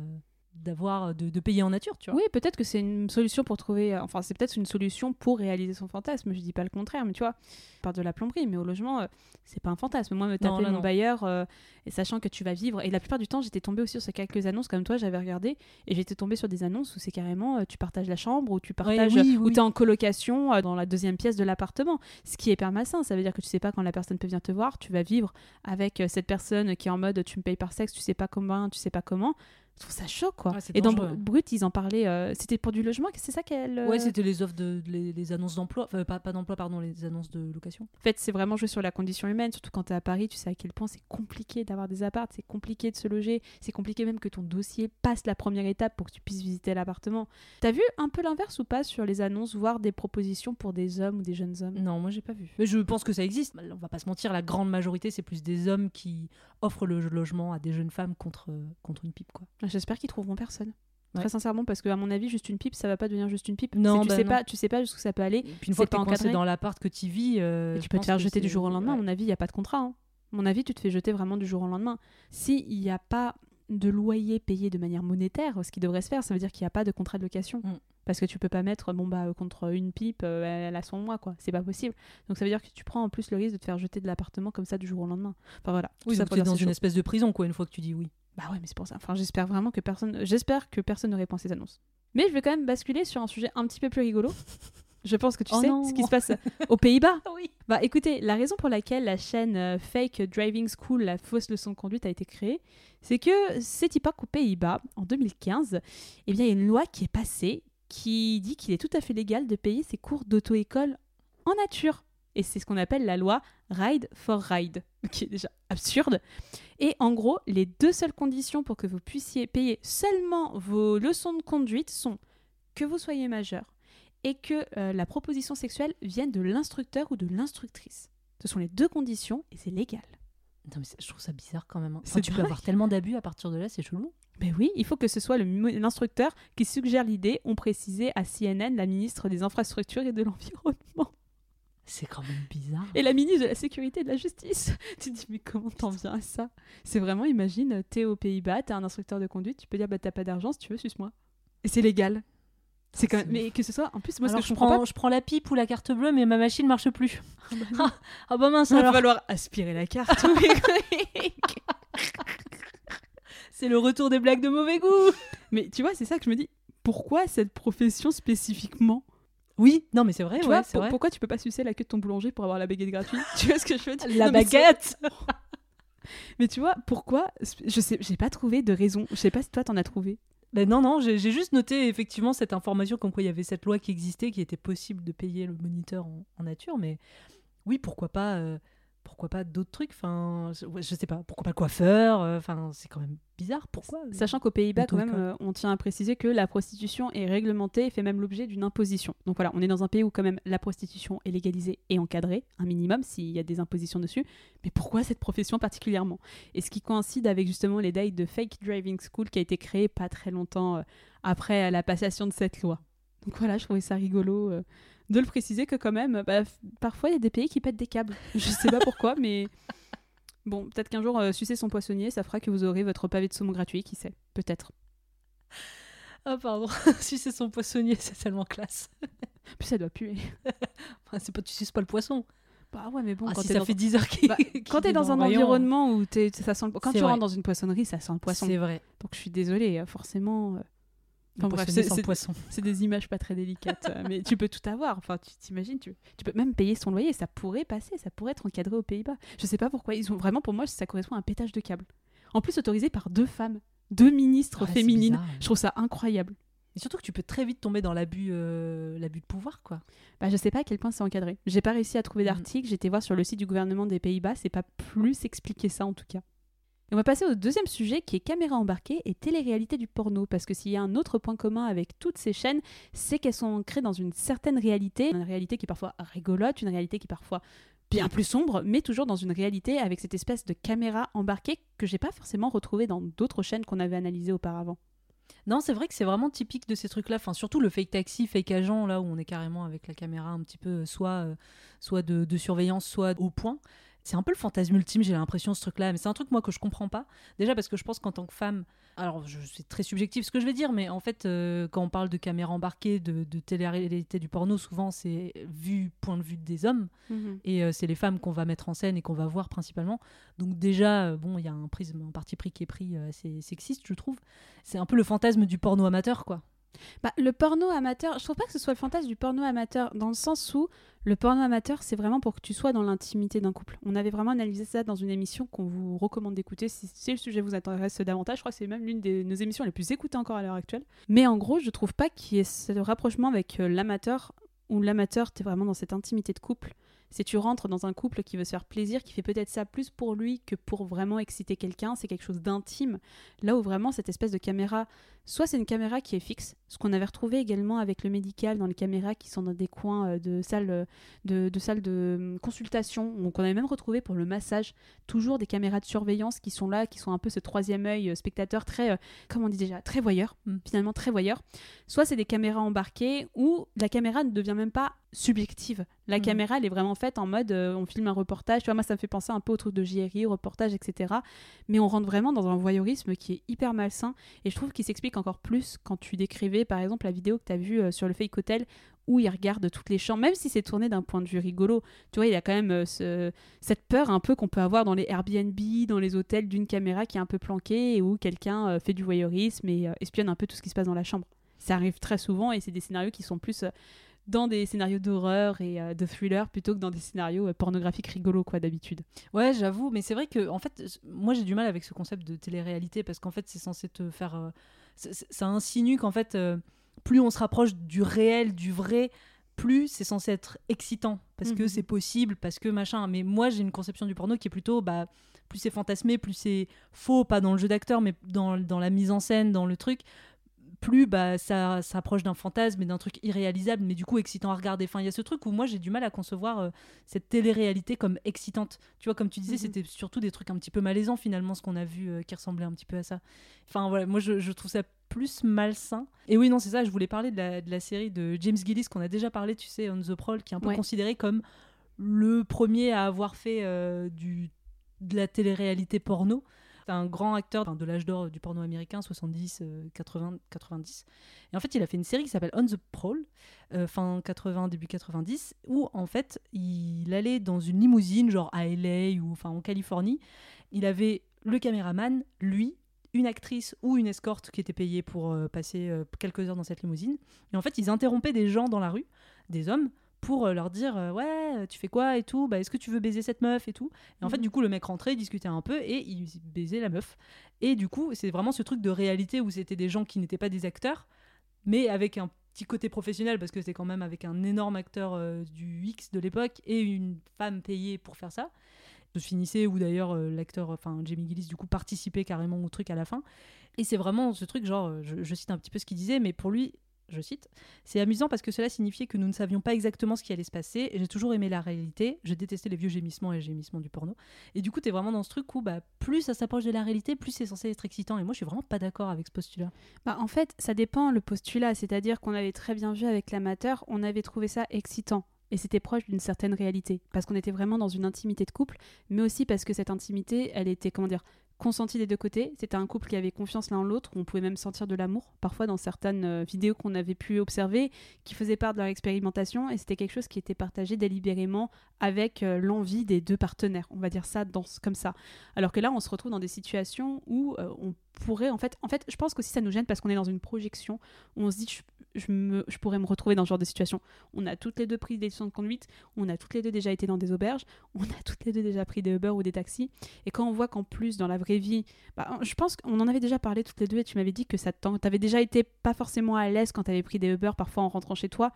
d'avoir de, de payer en nature, tu vois. Oui, peut-être que c'est une solution pour trouver. euh, Enfin, c'est peut-être une solution pour réaliser son fantasme. Je dis pas le contraire, mais tu vois, je parle de la plomberie, mais au logement, euh, c'est pas un fantasme. Moi, me taper mon bailleur, euh, et sachant que tu vas vivre. Et la plupart du temps, j'étais tombée aussi sur quelques annonces comme toi, j'avais regardé, et j'étais tombée sur des annonces où c'est carrément euh, tu partages la chambre, ou tu partages, oui, ou oui. tu es en colocation euh, dans la deuxième pièce de l'appartement. Ce qui est hyper malsain. Ça veut dire que tu sais pas quand la personne peut venir te voir, tu vas vivre avec euh, cette personne qui est en mode tu me payes par sexe, tu sais pas comment, tu sais pas comment. Trouve ça chaud, quoi. Ouais, et dans dangereux. Brut, ils en parlaient. euh, C'était pour du logement, c'est ça qu'elle. euh, Ouais, c'était les offres de les, les annonces d'emploi, enfin pas, pas d'emploi, pardon, les annonces de location. En fait, c'est vraiment jouer sur la condition humaine, surtout quand tu es à Paris, tu sais à quel point c'est compliqué d'avoir des apparts, c'est compliqué de se loger, c'est compliqué même que ton dossier passe la première étape pour que tu puisses visiter l'appartement. T'as vu un peu l'inverse ou pas sur les annonces, voire des propositions pour des hommes ou des jeunes hommes? Non, moi j'ai pas vu. Mais je pense que ça existe. On va pas se mentir, la grande majorité c'est plus des hommes qui offrent le logement à des jeunes femmes contre contre une pipe quoi. J'espère qu'ils trouveront personne. Ouais. Très sincèrement, parce que à mon avis, juste une pipe, ça va pas devenir juste une pipe. Non, tu bah sais non. pas, tu sais pas jusqu'où ça peut aller. Puis une fois que t'es encadré. dans l'appart que tu vis, euh, Et je tu peux te faire jeter du jour au lendemain. À mon avis, il n'y a pas de contrat. hein. À mon avis, tu te fais jeter vraiment du jour au lendemain. S'il n'y a pas de loyer payé de manière monétaire, ce qui devrait se faire, ça veut dire qu'il n'y a pas de contrat de location. Mm. Parce que tu peux pas mettre, bon, bah, contre une pipe, euh, elle a son mois, quoi. C'est pas possible. Donc ça veut dire que tu prends en plus le risque de te faire jeter de l'appartement comme ça du jour au lendemain. Enfin voilà. Oui, ça donc dans une chaud. espèce de prison quoi une fois que tu dis oui. Bah ouais, mais c'est pour ça. Enfin, j'espère vraiment que personne. J'espère que personne ne répond à ces annonces. Mais je vais quand même basculer sur un sujet un petit peu plus rigolo. Je pense que tu Oh sais non. ce qui se passe aux Pays-Bas. Oui. Bah écoutez, la raison pour laquelle la chaîne euh, Fake Driving School, la fausse leçon de conduite, a été créée, c'est que époque aux Pays-Bas, en 2015, eh bien, il y a une loi qui est passée qui dit qu'il est tout à fait légal de payer ses cours d'auto-école en nature. Et c'est ce qu'on appelle la loi Ride for Ride, qui est déjà absurde. Et en gros, les deux seules conditions pour que vous puissiez payer seulement vos leçons de conduite sont que vous soyez majeur et que euh, la proposition sexuelle vienne de l'instructeur ou de l'instructrice. Ce sont les deux conditions et c'est légal. Non, mais je trouve ça bizarre quand même. hein. Enfin, tu peux avoir tellement d'abus à partir de là, c'est chelou. Mais oui, il faut que ce soit l'instructeur qui suggère l'idée, ont précisé à CNN la ministre des Infrastructures et de l'Environnement C'est quand même bizarre. et la ministre de la Sécurité et de la Justice. tu te dis, mais comment t'en viens à ça? C'est vraiment, imagine, t'es aux Pays-Bas, t'es un instructeur de conduite, tu peux dire, bah t'as pas d'argent, si tu veux, suce-moi. Et c'est légal. C'est quand même... C'est Mais que ce soit, en plus, moi, ce que je prends, pas, je prends la pipe ou la carte bleue, mais ma machine marche plus. Ah bah. Ah, ah bah mince il va falloir aspirer la carte. C'est le retour des blagues de mauvais goût. mais tu vois, c'est ça que je me dis. Pourquoi cette profession spécifiquement Oui, non mais c'est vrai, Tu ouais, vois, c'est pour- vrai. pourquoi tu peux pas sucer la queue de ton boulanger pour avoir la baguette gratuite Tu vois ce que je veux dire La Non, baguette Mais tu vois, pourquoi Je sais, j'ai pas trouvé de raison. Je sais pas si toi t'en as trouvé. Ben non, non, j'ai j'ai juste noté effectivement cette information comme quoi il y avait cette loi qui existait, qui était possible de payer le moniteur en, en nature, mais oui, pourquoi pas, euh, pourquoi pas d'autres trucs Enfin, je, ouais, je sais pas, pourquoi pas le coiffeur euh, Enfin, c'est quand même bizarre. Pourquoi euh, Sachant qu'aux Pays-Bas, quand même, euh, on tient à préciser que la prostitution est réglementée et fait même l'objet d'une imposition. Donc voilà, on est dans un pays où quand même la prostitution est légalisée et encadrée, un minimum s'il y a des impositions dessus. Mais pourquoi cette profession particulièrement? Et ce qui coïncide avec justement les dates de Fake Driving School qui a été créée pas très longtemps après la passation de cette loi. Donc voilà, je trouvais ça rigolo euh, de le préciser que quand même, bah, parfois il y a des pays qui pètent des câbles. Je sais pas pourquoi, mais bon, peut-être qu'un jour, euh, sucer son poissonnier, ça fera que vous aurez votre pavé de saumon gratuit, qui sait Peut-être. Ah pardon, si c'est son poissonnier, c'est tellement classe. Puis ça doit puer. Enfin, c'est pas tu suces pas le poisson. Bah ouais, mais bon, Ah, quand si ça dans- fait 10 heures qu'il Bah, quand t'es dans un rayon, environnement où ça sent le... quand tu vrai. rentres dans une poissonnerie, ça sent le poisson. C'est vrai. Donc je suis désolée, euh, forcément. Enfin bref, c'est sans poisson. c'est des images pas très délicates, euh, mais tu peux tout avoir. Enfin, tu t'imagines, tu, tu peux même payer son loyer, ça pourrait passer, ça pourrait être encadré aux Pays-Bas. Je sais pas pourquoi ils ont vraiment pour moi ça correspond à un pétage de câble. En plus autorisé par deux femmes, deux ministres Ouais, féminines. bizarre. Je trouve ça incroyable. Et surtout que tu peux très vite tomber dans l'abus euh, l'abus de pouvoir, quoi. Bah, je sais pas à quel point c'est encadré. J'ai pas réussi à trouver Mhm. d'article. J'ai été voir sur le site du gouvernement des Pays-Bas. C'est pas plus expliqué ça en tout cas. Et on va passer au deuxième sujet qui est caméra embarquée et télé-réalité du porno. Parce que s'il y a un autre point commun avec toutes ces chaînes, c'est qu'elles sont ancrées dans une certaine réalité. Une réalité qui est parfois rigolote, une réalité qui est parfois bien plus sombre, mais toujours dans une réalité avec cette espèce de caméra embarquée que j'ai pas forcément retrouvée dans d'autres chaînes qu'on avait analysées auparavant. Non, c'est vrai que c'est vraiment typique de ces trucs-là. Enfin, surtout le fake taxi, fake agent, là où on est carrément avec la caméra un petit peu euh, soit, euh, de surveillance, soit au point. C'est un peu le fantasme ultime, j'ai l'impression, ce truc-là. Mais c'est un truc, moi, que je comprends pas. Déjà parce que je pense qu'en tant que femme, alors c'est très subjectif ce que je vais dire, mais en fait, euh, quand on parle de caméra embarquée, de, de télé-réalité du porno, souvent c'est vu point de vue des hommes. Et euh, c'est les femmes qu'on va mettre en scène et qu'on va voir principalement. Donc déjà, euh, bon, il y a un prisme, un parti pris qui est pris assez sexiste, je trouve. C'est un peu le fantasme du porno amateur, quoi. Bah, le porno amateur, je trouve pas que ce soit le fantasme du porno amateur, dans le sens où le porno amateur, c'est vraiment pour que tu sois dans l'intimité d'un couple. On avait vraiment analysé ça dans une émission qu'on vous recommande d'écouter si, le sujet vous intéresse davantage. Je crois que c'est même l'une de nos émissions les plus écoutées encore à l'heure actuelle. Mais en gros, je trouve pas qu'il y ait ce rapprochement avec euh, l'amateur, où l'amateur, t'es vraiment dans cette intimité de couple. C'est tu rentres dans un couple qui veut se faire plaisir, qui fait peut-être ça plus pour lui que pour vraiment exciter quelqu'un, c'est quelque chose d'intime. Là où vraiment cette espèce de caméra, soit c'est une caméra qui est fixe, ce qu'on avait retrouvé également avec le médical dans les caméras qui sont dans des coins euh, de salles euh, de, de salles de hum, consultation, donc on avait même retrouvé pour le massage toujours des caméras de surveillance qui sont là, qui sont un peu ce troisième œil euh, spectateur très, comment on dit déjà, très voyeur, Mm. finalement très voyeur. Soit c'est des caméras embarquées où la caméra ne devient même pas subjective. La Mm. caméra, elle est vraiment faite en mode euh, on filme un reportage. Tu vois, moi, ça me fait penser un peu au truc de JRI, reportage, etc. Mais on rentre vraiment dans un voyeurisme qui est hyper malsain. Et je trouve qu'il s'explique encore plus quand tu décrivais, par exemple, la vidéo que tu as vue euh, sur le Fake Hotel où il regarde toutes les chambres, même si c'est tourné d'un point de vue rigolo. Tu vois, il y a quand même euh, ce- cette peur un peu qu'on peut avoir dans les Airbnb, dans les hôtels, d'une caméra qui est un peu planquée et où quelqu'un fait du voyeurisme et espionne un peu tout ce qui se passe dans la chambre. Ça arrive très souvent et c'est des scénarios qui sont plus dans des scénarios d'horreur et euh, de thriller plutôt que dans des scénarios euh, pornographiques rigolos, quoi, d'habitude. Ouais, j'avoue, mais c'est vrai que, en fait, moi j'ai du mal avec ce concept de télé-réalité parce qu'en fait, c'est censé te faire. euh, ça insinue qu'en fait, plus on se rapproche du réel, du vrai, plus c'est censé être excitant parce que Mhm. c'est possible, parce que machin. Mais moi, j'ai une conception du porno qui est plutôt. Bah, plus c'est fantasmé, plus c'est faux, pas dans le jeu d'acteur, mais dans, dans la mise en scène, dans le truc plus bah, ça s'approche d'un fantasme et d'un truc irréalisable, mais du coup excitant à regarder. Enfin, il y a ce truc où moi j'ai du mal à concevoir euh, cette télé-réalité comme excitante. Tu vois, comme tu disais, Mhm. c'était surtout des trucs un petit peu malaisants finalement, ce qu'on a vu euh, qui ressemblait un petit peu à ça. Enfin voilà, moi je, je trouve ça plus malsain. Et oui, non, c'est ça, je voulais parler de la, de la série de James Gillis qu'on a déjà parlé, tu sais, On the Prowl, qui est un peu Ouais. considéré comme le premier à avoir fait euh, du, de la télé-réalité porno. C'est un grand acteur de l'âge d'or du porno américain, 70, euh, 80, 90. Et en fait, il a fait une série qui s'appelle On the Prowl, euh, fin 80, début 90, où en fait, il allait dans une limousine, genre à LA ou enfin en Californie. Il avait le caméraman, lui, une actrice ou une escorte qui était payée pour euh, passer euh, quelques heures dans cette limousine. Et en fait, ils interrompaient des gens dans la rue, des hommes, pour euh, leur dire euh, ouais tu fais quoi et tout bah est-ce que tu veux baiser cette meuf et tout. Et en fait Mhm. du coup le mec rentrait il discutait un peu et il baisait la meuf. Et du coup c'est vraiment ce truc de réalité où c'était des gens qui n'étaient pas des acteurs mais avec un petit côté professionnel parce que c'était quand même avec un énorme acteur euh, du X de l'époque et une femme payée pour faire ça. Se finissait où d'ailleurs euh, l'acteur enfin Jamie Gillis du coup participait carrément au truc à la fin. Et c'est vraiment ce truc genre je, je cite un petit peu ce qu'il disait mais pour lui je cite, c'est amusant parce que cela signifiait que nous ne savions pas exactement ce qui allait se passer. J'ai toujours aimé la réalité. Je détestais les vieux gémissements et les gémissements du porno. Et du coup, tu es vraiment dans ce truc où bah, plus ça s'approche de la réalité, plus c'est censé être excitant. Et moi, je suis vraiment pas d'accord avec ce postulat. Bah, en fait, ça dépend le postulat. C'est-à-dire qu'on avait très bien vu avec l'amateur, on avait trouvé ça excitant. Et c'était proche d'une certaine réalité. Parce qu'on était vraiment dans une intimité de couple, mais aussi parce que cette intimité, elle était, comment dire, consentie des deux côtés. C'était un couple qui avait confiance l'un en l'autre. On pouvait même sentir de l'amour, parfois dans certaines euh, vidéos qu'on avait pu observer, qui faisaient part de leur expérimentation. Et c'était quelque chose qui était partagé délibérément avec euh, l'envie des deux partenaires. On va dire ça dans, comme ça. Alors que là, on se retrouve dans des situations où euh, on pourrait, en fait, en fait, je pense qu'aussi ça nous gêne parce qu'on est dans une projection où on se dit, je, je, me, je pourrais me retrouver dans ce genre de situation. On a toutes les deux pris des leçons de conduite, on a toutes les deux déjà été dans des auberges, on a toutes les deux déjà pris des Uber ou des taxis. Et quand on voit qu'en plus, dans la vraie bah, je pense qu'on en avait déjà parlé toutes les deux et tu m'avais dit que ça t'avais déjà été pas forcément à l'aise quand t'avais pris des Uber parfois en rentrant chez toi.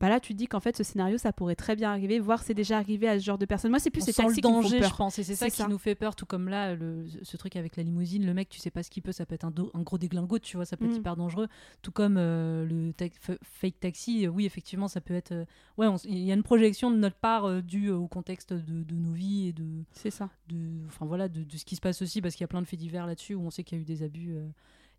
Bah là, tu te dis qu'en fait, ce scénario, ça pourrait très bien arriver, voire c'est déjà arrivé à ce genre de personnes. Moi, c'est plus On ces sent taxis le qui me font danger, peur. je pense. Et c'est ça qui nous fait peur, tout comme là, le, ce truc avec la limousine. Le mec, tu sais pas ce qu'il peut, ça peut être un, do- un gros déglingo, tu vois, ça peut être Mm. hyper dangereux. Tout comme euh, le ta- fake taxi, euh, oui, effectivement, ça peut être. euh, ouais, il y a une projection de notre part euh, due au contexte de, de nos vies et de. C'est ça. De, enfin voilà, de, de ce qui se passe aussi, parce qu'il y a plein de faits divers là-dessus où on sait qu'il y a eu des abus.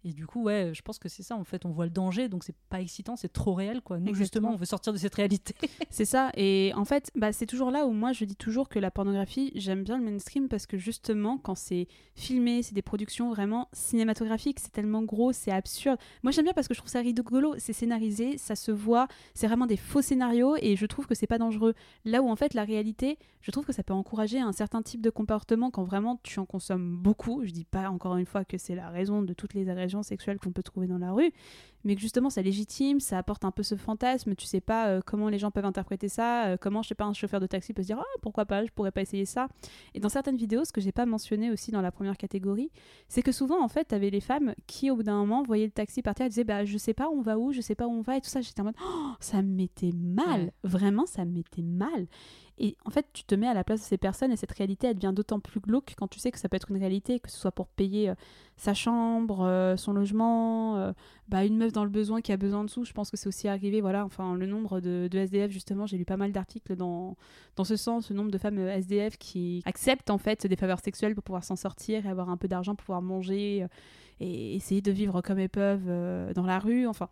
Et du coup, ouais, je pense que c'est ça. En fait, on voit le danger, donc c'est pas excitant, c'est trop réel, quoi. Nous, Exactement. justement, on veut sortir de cette réalité. C'est ça. Et en fait, bah, c'est toujours là où moi je dis toujours que la pornographie, j'aime bien le mainstream parce que justement, quand c'est filmé, c'est des productions vraiment cinématographiques, c'est tellement gros, c'est absurde. Moi j'aime bien parce que je trouve ça rigolo, c'est scénarisé, ça se voit, c'est vraiment des faux scénarios et je trouve que c'est pas dangereux. Là où en fait la réalité, je trouve que ça peut encourager un certain type de comportement quand vraiment tu en consommes beaucoup. Je dis pas encore une fois que c'est la raison de toutes les agressions sexuelles qu'on peut trouver dans la rue, mais que justement ça légitime, ça apporte un peu ce fantasme, tu sais pas euh, comment les gens peuvent interpréter ça, euh, comment je sais pas un chauffeur de taxi peut se dire ah pourquoi pas, je pourrais pas essayer ça. Et dans certaines vidéos, ce que j'ai pas mentionné aussi dans la première catégorie, c'est que souvent en fait t'avais les femmes qui au bout d'un moment voyaient le taxi partir, elles disaient bah je sais pas on va où, je sais pas où on va et tout ça, j'étais en mode oh, ça me mettait mal, Ouais. vraiment ça me mettait mal. Et en fait, tu te mets à la place de ces personnes et cette réalité, elle devient d'autant plus glauque quand tu sais que ça peut être une réalité, que ce soit pour payer euh, sa chambre, euh, son logement, euh, bah, une meuf dans le besoin qui a besoin de sous. Je pense que c'est aussi arrivé, voilà, enfin, le nombre de, SDF, justement, j'ai lu pas mal d'articles dans, ce sens, le nombre de femmes SDF qui acceptent en fait des faveurs sexuelles pour pouvoir s'en sortir et avoir un peu d'argent pour pouvoir manger et essayer de vivre comme elles peuvent dans la rue. Enfin,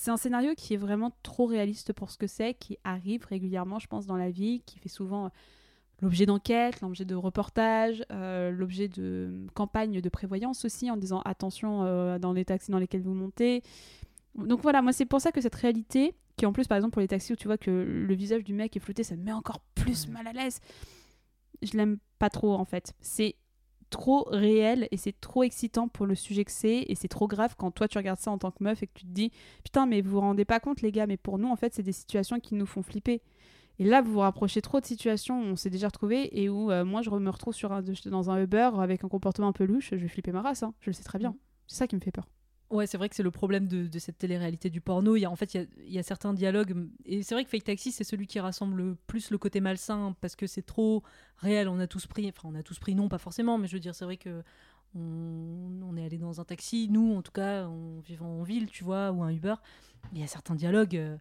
c'est un scénario qui est vraiment trop réaliste pour ce que c'est, qui arrive régulièrement, je pense, dans la vie, qui fait souvent euh, l'objet d'enquêtes, l'objet de reportages, euh, l'objet de campagnes de prévoyance aussi, en disant attention euh, dans les taxis dans lesquels vous montez. Donc voilà, moi c'est pour ça que cette réalité, qui en plus par exemple pour les taxis où tu vois que le visage du mec est flouté, ça me met encore plus mal à l'aise. Je l'aime pas trop en fait. C'est trop réel et c'est trop excitant pour le sujet que c'est et c'est trop grave quand toi tu regardes ça en tant que meuf et que tu te dis putain mais vous vous rendez pas compte les gars mais pour nous en fait c'est des situations qui nous font flipper. Et là vous vous rapprochez trop de situations où on s'est déjà retrouvé et où euh, moi je me retrouve sur un, dans un Uber avec un comportement un peu louche je vais flipper ma race hein. je le sais très bien. C'est ça qui me fait peur Ouais, c'est vrai que c'est le problème de, cette télé-réalité du porno. Il y a, en fait, il y a, certains dialogues. Et c'est vrai que Fake Taxi, c'est celui qui rassemble le plus le côté malsain parce que c'est trop réel. On a tous pris, enfin, on a tous pris, non, pas forcément, mais je veux dire, c'est vrai que on, est allé dans un taxi, nous, en tout cas, en vivant en ville, tu vois, ou un Uber. Il y a certains dialogues. euh,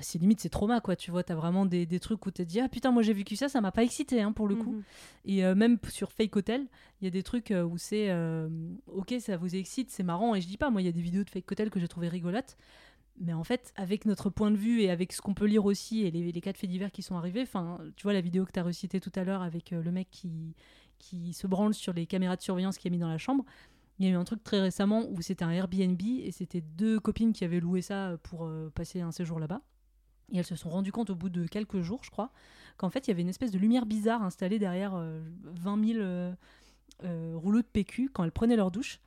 c'est limite, c'est trauma, quoi. Tu vois, t'as vraiment des, des trucs où t'es dit, ah putain, moi j'ai vécu ça, ça m'a pas excité, hein, pour le coup. Mhm. Et euh, même sur Fake Hotel, il y a des trucs euh, où c'est, euh, ok, ça vous excite, c'est marrant. Et je dis pas, moi, il y a des vidéos de Fake Hotel que j'ai trouvé rigolotes. Mais en fait, avec notre point de vue et avec ce qu'on peut lire aussi et les, les cas de faits divers qui sont arrivés, enfin, tu vois la vidéo que tu as recitée tout à l'heure avec euh, le mec qui, qui se branle sur les caméras de surveillance qu'il a mis dans la chambre. Il y a eu un truc très récemment où c'était un Airbnb et c'était deux copines qui avaient loué ça pour euh, passer un séjour là-bas. Et elles se sont rendues compte au bout de quelques jours, je crois, qu'en fait il y avait une espèce de lumière bizarre installée derrière euh, 20 000 euh, euh, rouleaux de PQ quand elles prenaient leur douche.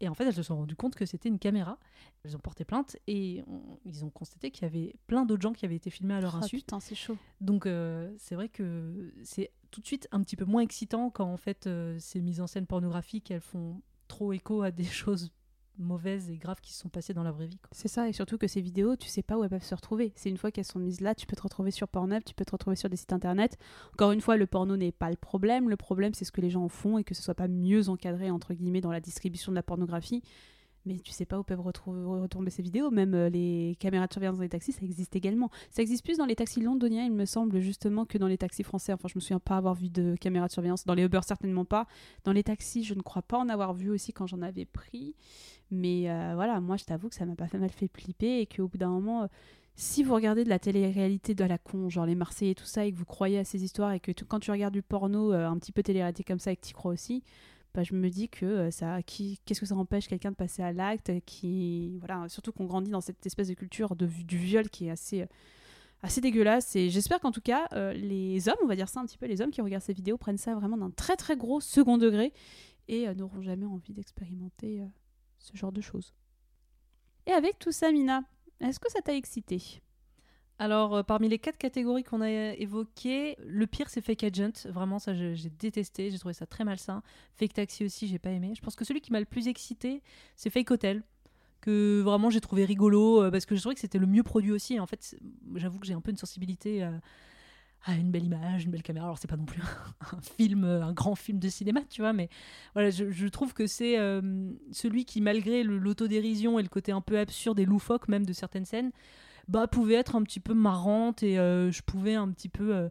Et en fait, elles se sont rendues compte que c'était une caméra. Elles ont porté plainte et on- ils ont constaté qu'il y avait plein d'autres gens qui avaient été filmés à leur Oh, insu. putain c'est chaud Donc euh, c'est vrai que c'est tout de suite un petit peu moins excitant quand en fait ces mises en scène pornographiques elles font trop écho à des choses mauvaises et graves qui se sont passées dans la vraie vie. C'est ça, et surtout que ces vidéos, tu sais pas où elles peuvent se retrouver. C'est une fois qu'elles sont mises là, tu peux te retrouver sur Pornhub, tu peux te retrouver sur des sites internet. Encore une fois, le porno n'est pas le problème. Le problème, c'est ce que les gens en font et que ce soit pas mieux encadré, entre guillemets, dans la distribution de la pornographie. Mais tu sais pas où peuvent retomber ces vidéos. Même euh, les caméras de surveillance dans les taxis, ça existe également. Ça existe plus dans les taxis londoniens, il me semble, justement, que dans les taxis français. Enfin, je me souviens pas avoir vu de caméras de surveillance. Dans les Uber, certainement pas. Dans les taxis, je ne crois pas en avoir vu aussi quand j'en avais pris. Mais euh, voilà, moi, je t'avoue que ça m'a pas fait mal fait flipper et qu'au bout d'un moment, euh, si vous regardez de la télé-réalité de la con, genre les Marseillais et tout ça, et que vous croyez à ces histoires et que quand tu regardes du porno euh, un petit peu télé-réalité comme ça et que tu crois aussi, bah, je me dis que ça, qu'est-ce que ça empêche quelqu'un de passer à l'acte, qui, voilà, surtout qu'on grandit dans cette espèce de culture du viol qui est assez, assez dégueulasse. Et j'espère qu'en tout cas, les hommes, on va dire ça un petit peu, les hommes qui regardent ces vidéos prennent ça vraiment d'un très très gros second degré et n'auront jamais envie d'expérimenter ce genre de choses. Et avec tout ça, Mina, est-ce que ça t'a excité? Alors, euh, parmi les quatre catégories qu'on a évoquées, le pire c'est Fake Agent. Vraiment, ça j'ai détesté, j'ai trouvé ça très malsain. Fake Taxi aussi, j'ai pas aimé. Je pense que celui qui m'a le plus excité, c'est Fake Hotel. Que vraiment j'ai trouvé rigolo euh, parce que je trouvais que c'était le mieux produit aussi. Et en fait, j'avoue que j'ai un peu une sensibilité à une belle image, une belle caméra. Alors, c'est pas non plus un film, euh, un grand film de cinéma, tu vois, mais voilà, je, trouve que c'est euh, celui qui, malgré l'autodérision et le côté un peu absurde et loufoque même de certaines scènes, bah, pouvait être un petit peu marrante et euh, je pouvais un petit peu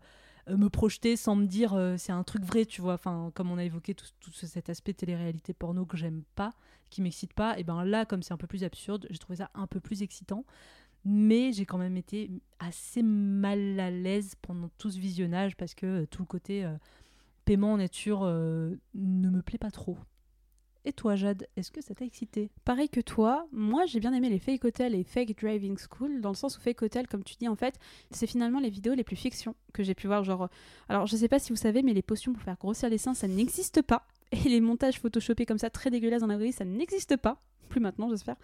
me projeter sans me dire c'est un truc vrai, tu vois. Enfin, comme on a évoqué tout, tout ce- cet aspect télé-réalité porno que j'aime pas, qui m'excite pas, et ben là, comme c'est un peu plus absurde, j'ai trouvé ça un peu plus excitant. Mais j'ai quand même été assez mal à l'aise pendant tout ce visionnage parce que euh, tout le côté euh, paiement en nature euh, ne me plaît pas trop. Et toi, Jade, est-ce que ça t'a excité? Pareil que toi, moi j'ai bien aimé les fake hotels et fake driving school, dans le sens où fake hotel, comme tu dis, en fait, c'est finalement les vidéos les plus fiction que j'ai pu voir. Genre, alors je sais pas si vous savez, mais les potions pour faire grossir les seins, ça n'existe pas. Et les montages photoshopés comme ça, très dégueulasses vraie vie, ça n'existe pas. Plus maintenant, j'espère.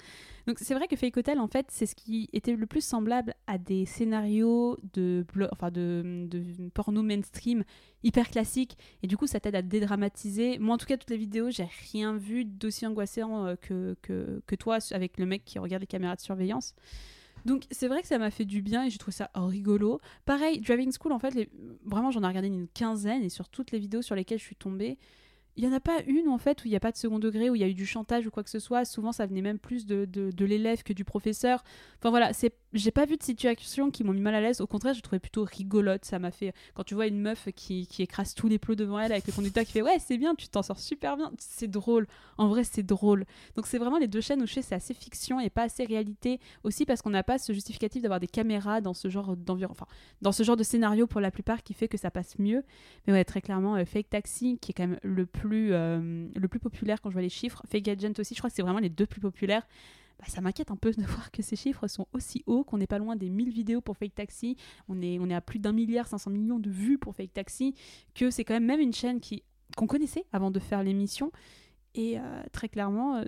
Donc c'est vrai que Fake Hotel, en fait, c'est ce qui était le plus semblable à des scénarios de, enfin de, de porno mainstream hyper classiques. Et du coup, ça t'aide à dédramatiser. Moi, en tout cas, toutes les vidéos, j'ai rien vu d'aussi angoissant euh, que, que, toi avec le mec qui regarde les caméras de surveillance. Donc c'est vrai que ça m'a fait du bien et j'ai trouvé ça rigolo. Pareil, Driving School, en fait, vraiment j'en ai regardé une quinzaine et sur toutes les vidéos sur lesquelles je suis tombée, il n'y en a pas une en fait où il n'y a pas de second degré, où il y a eu du chantage ou quoi que ce soit. Souvent ça venait même plus de, de, de l'élève que du professeur. Enfin voilà, c'est j'ai pas vu de situation qui m'ont mis mal à l'aise. Au contraire, j'ai trouvé plutôt rigolote. Ça m'a fait quand tu vois une meuf qui, qui écrase tous les plots devant elle avec le conducteur qui fait ouais c'est bien, tu t'en sors super bien. C'est drôle. En vrai c'est drôle. Donc c'est vraiment les deux chaînes où je sais c'est assez fiction et pas assez réalité. Aussi parce qu'on n'a pas ce justificatif d'avoir des caméras dans ce genre d'environnement, enfin dans ce genre de scénario pour la plupart qui fait que ça passe mieux. Mais ouais très clairement euh, Fake Taxi qui est quand même le plus euh, le plus populaire quand je vois les chiffres. Fake Agent aussi, je crois que c'est vraiment les deux plus populaires. Bah, ça m'inquiète un peu de voir que ces chiffres sont aussi hauts, qu'on n'est pas loin des 1000 vidéos pour Fake Taxi, on est, à plus d'un milliard 500 millions de vues pour Fake Taxi, que c'est quand même une chaîne qu'on connaissait avant de faire l'émission. Et euh, très clairement, euh,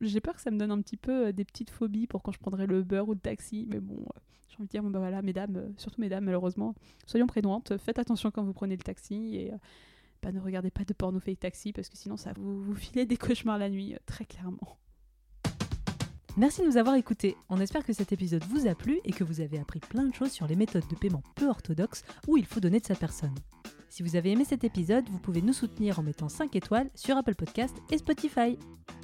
j'ai peur que ça me donne un petit peu euh, des petites phobies pour quand je prendrai le beurre ou le taxi. Mais bon, j'ai envie de dire, bah voilà, mesdames, surtout mesdames, malheureusement, soyons prudentes, faites attention quand vous prenez le taxi et bah, ne regardez pas de porno fake taxi parce que sinon ça vous, vous filez des cauchemars la nuit, très clairement. Merci de nous avoir écoutés. On espère que cet épisode vous a plu et que vous avez appris plein de choses sur les méthodes de paiement peu orthodoxes où il faut donner de sa personne. Si vous avez aimé cet épisode, vous pouvez nous soutenir en mettant 5 étoiles sur Apple Podcast et Spotify.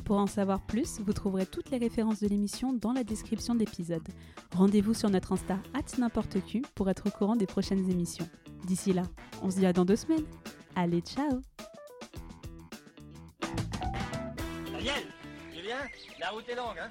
Pour en savoir plus, vous trouverez toutes les références de l'émission dans la description de l'épisode. Rendez-vous sur notre Insta n'importe pour être au courant des prochaines émissions. D'ici là, on se dit à dans deux semaines. Allez, ciao Daniel, Julien, la route est longue, hein?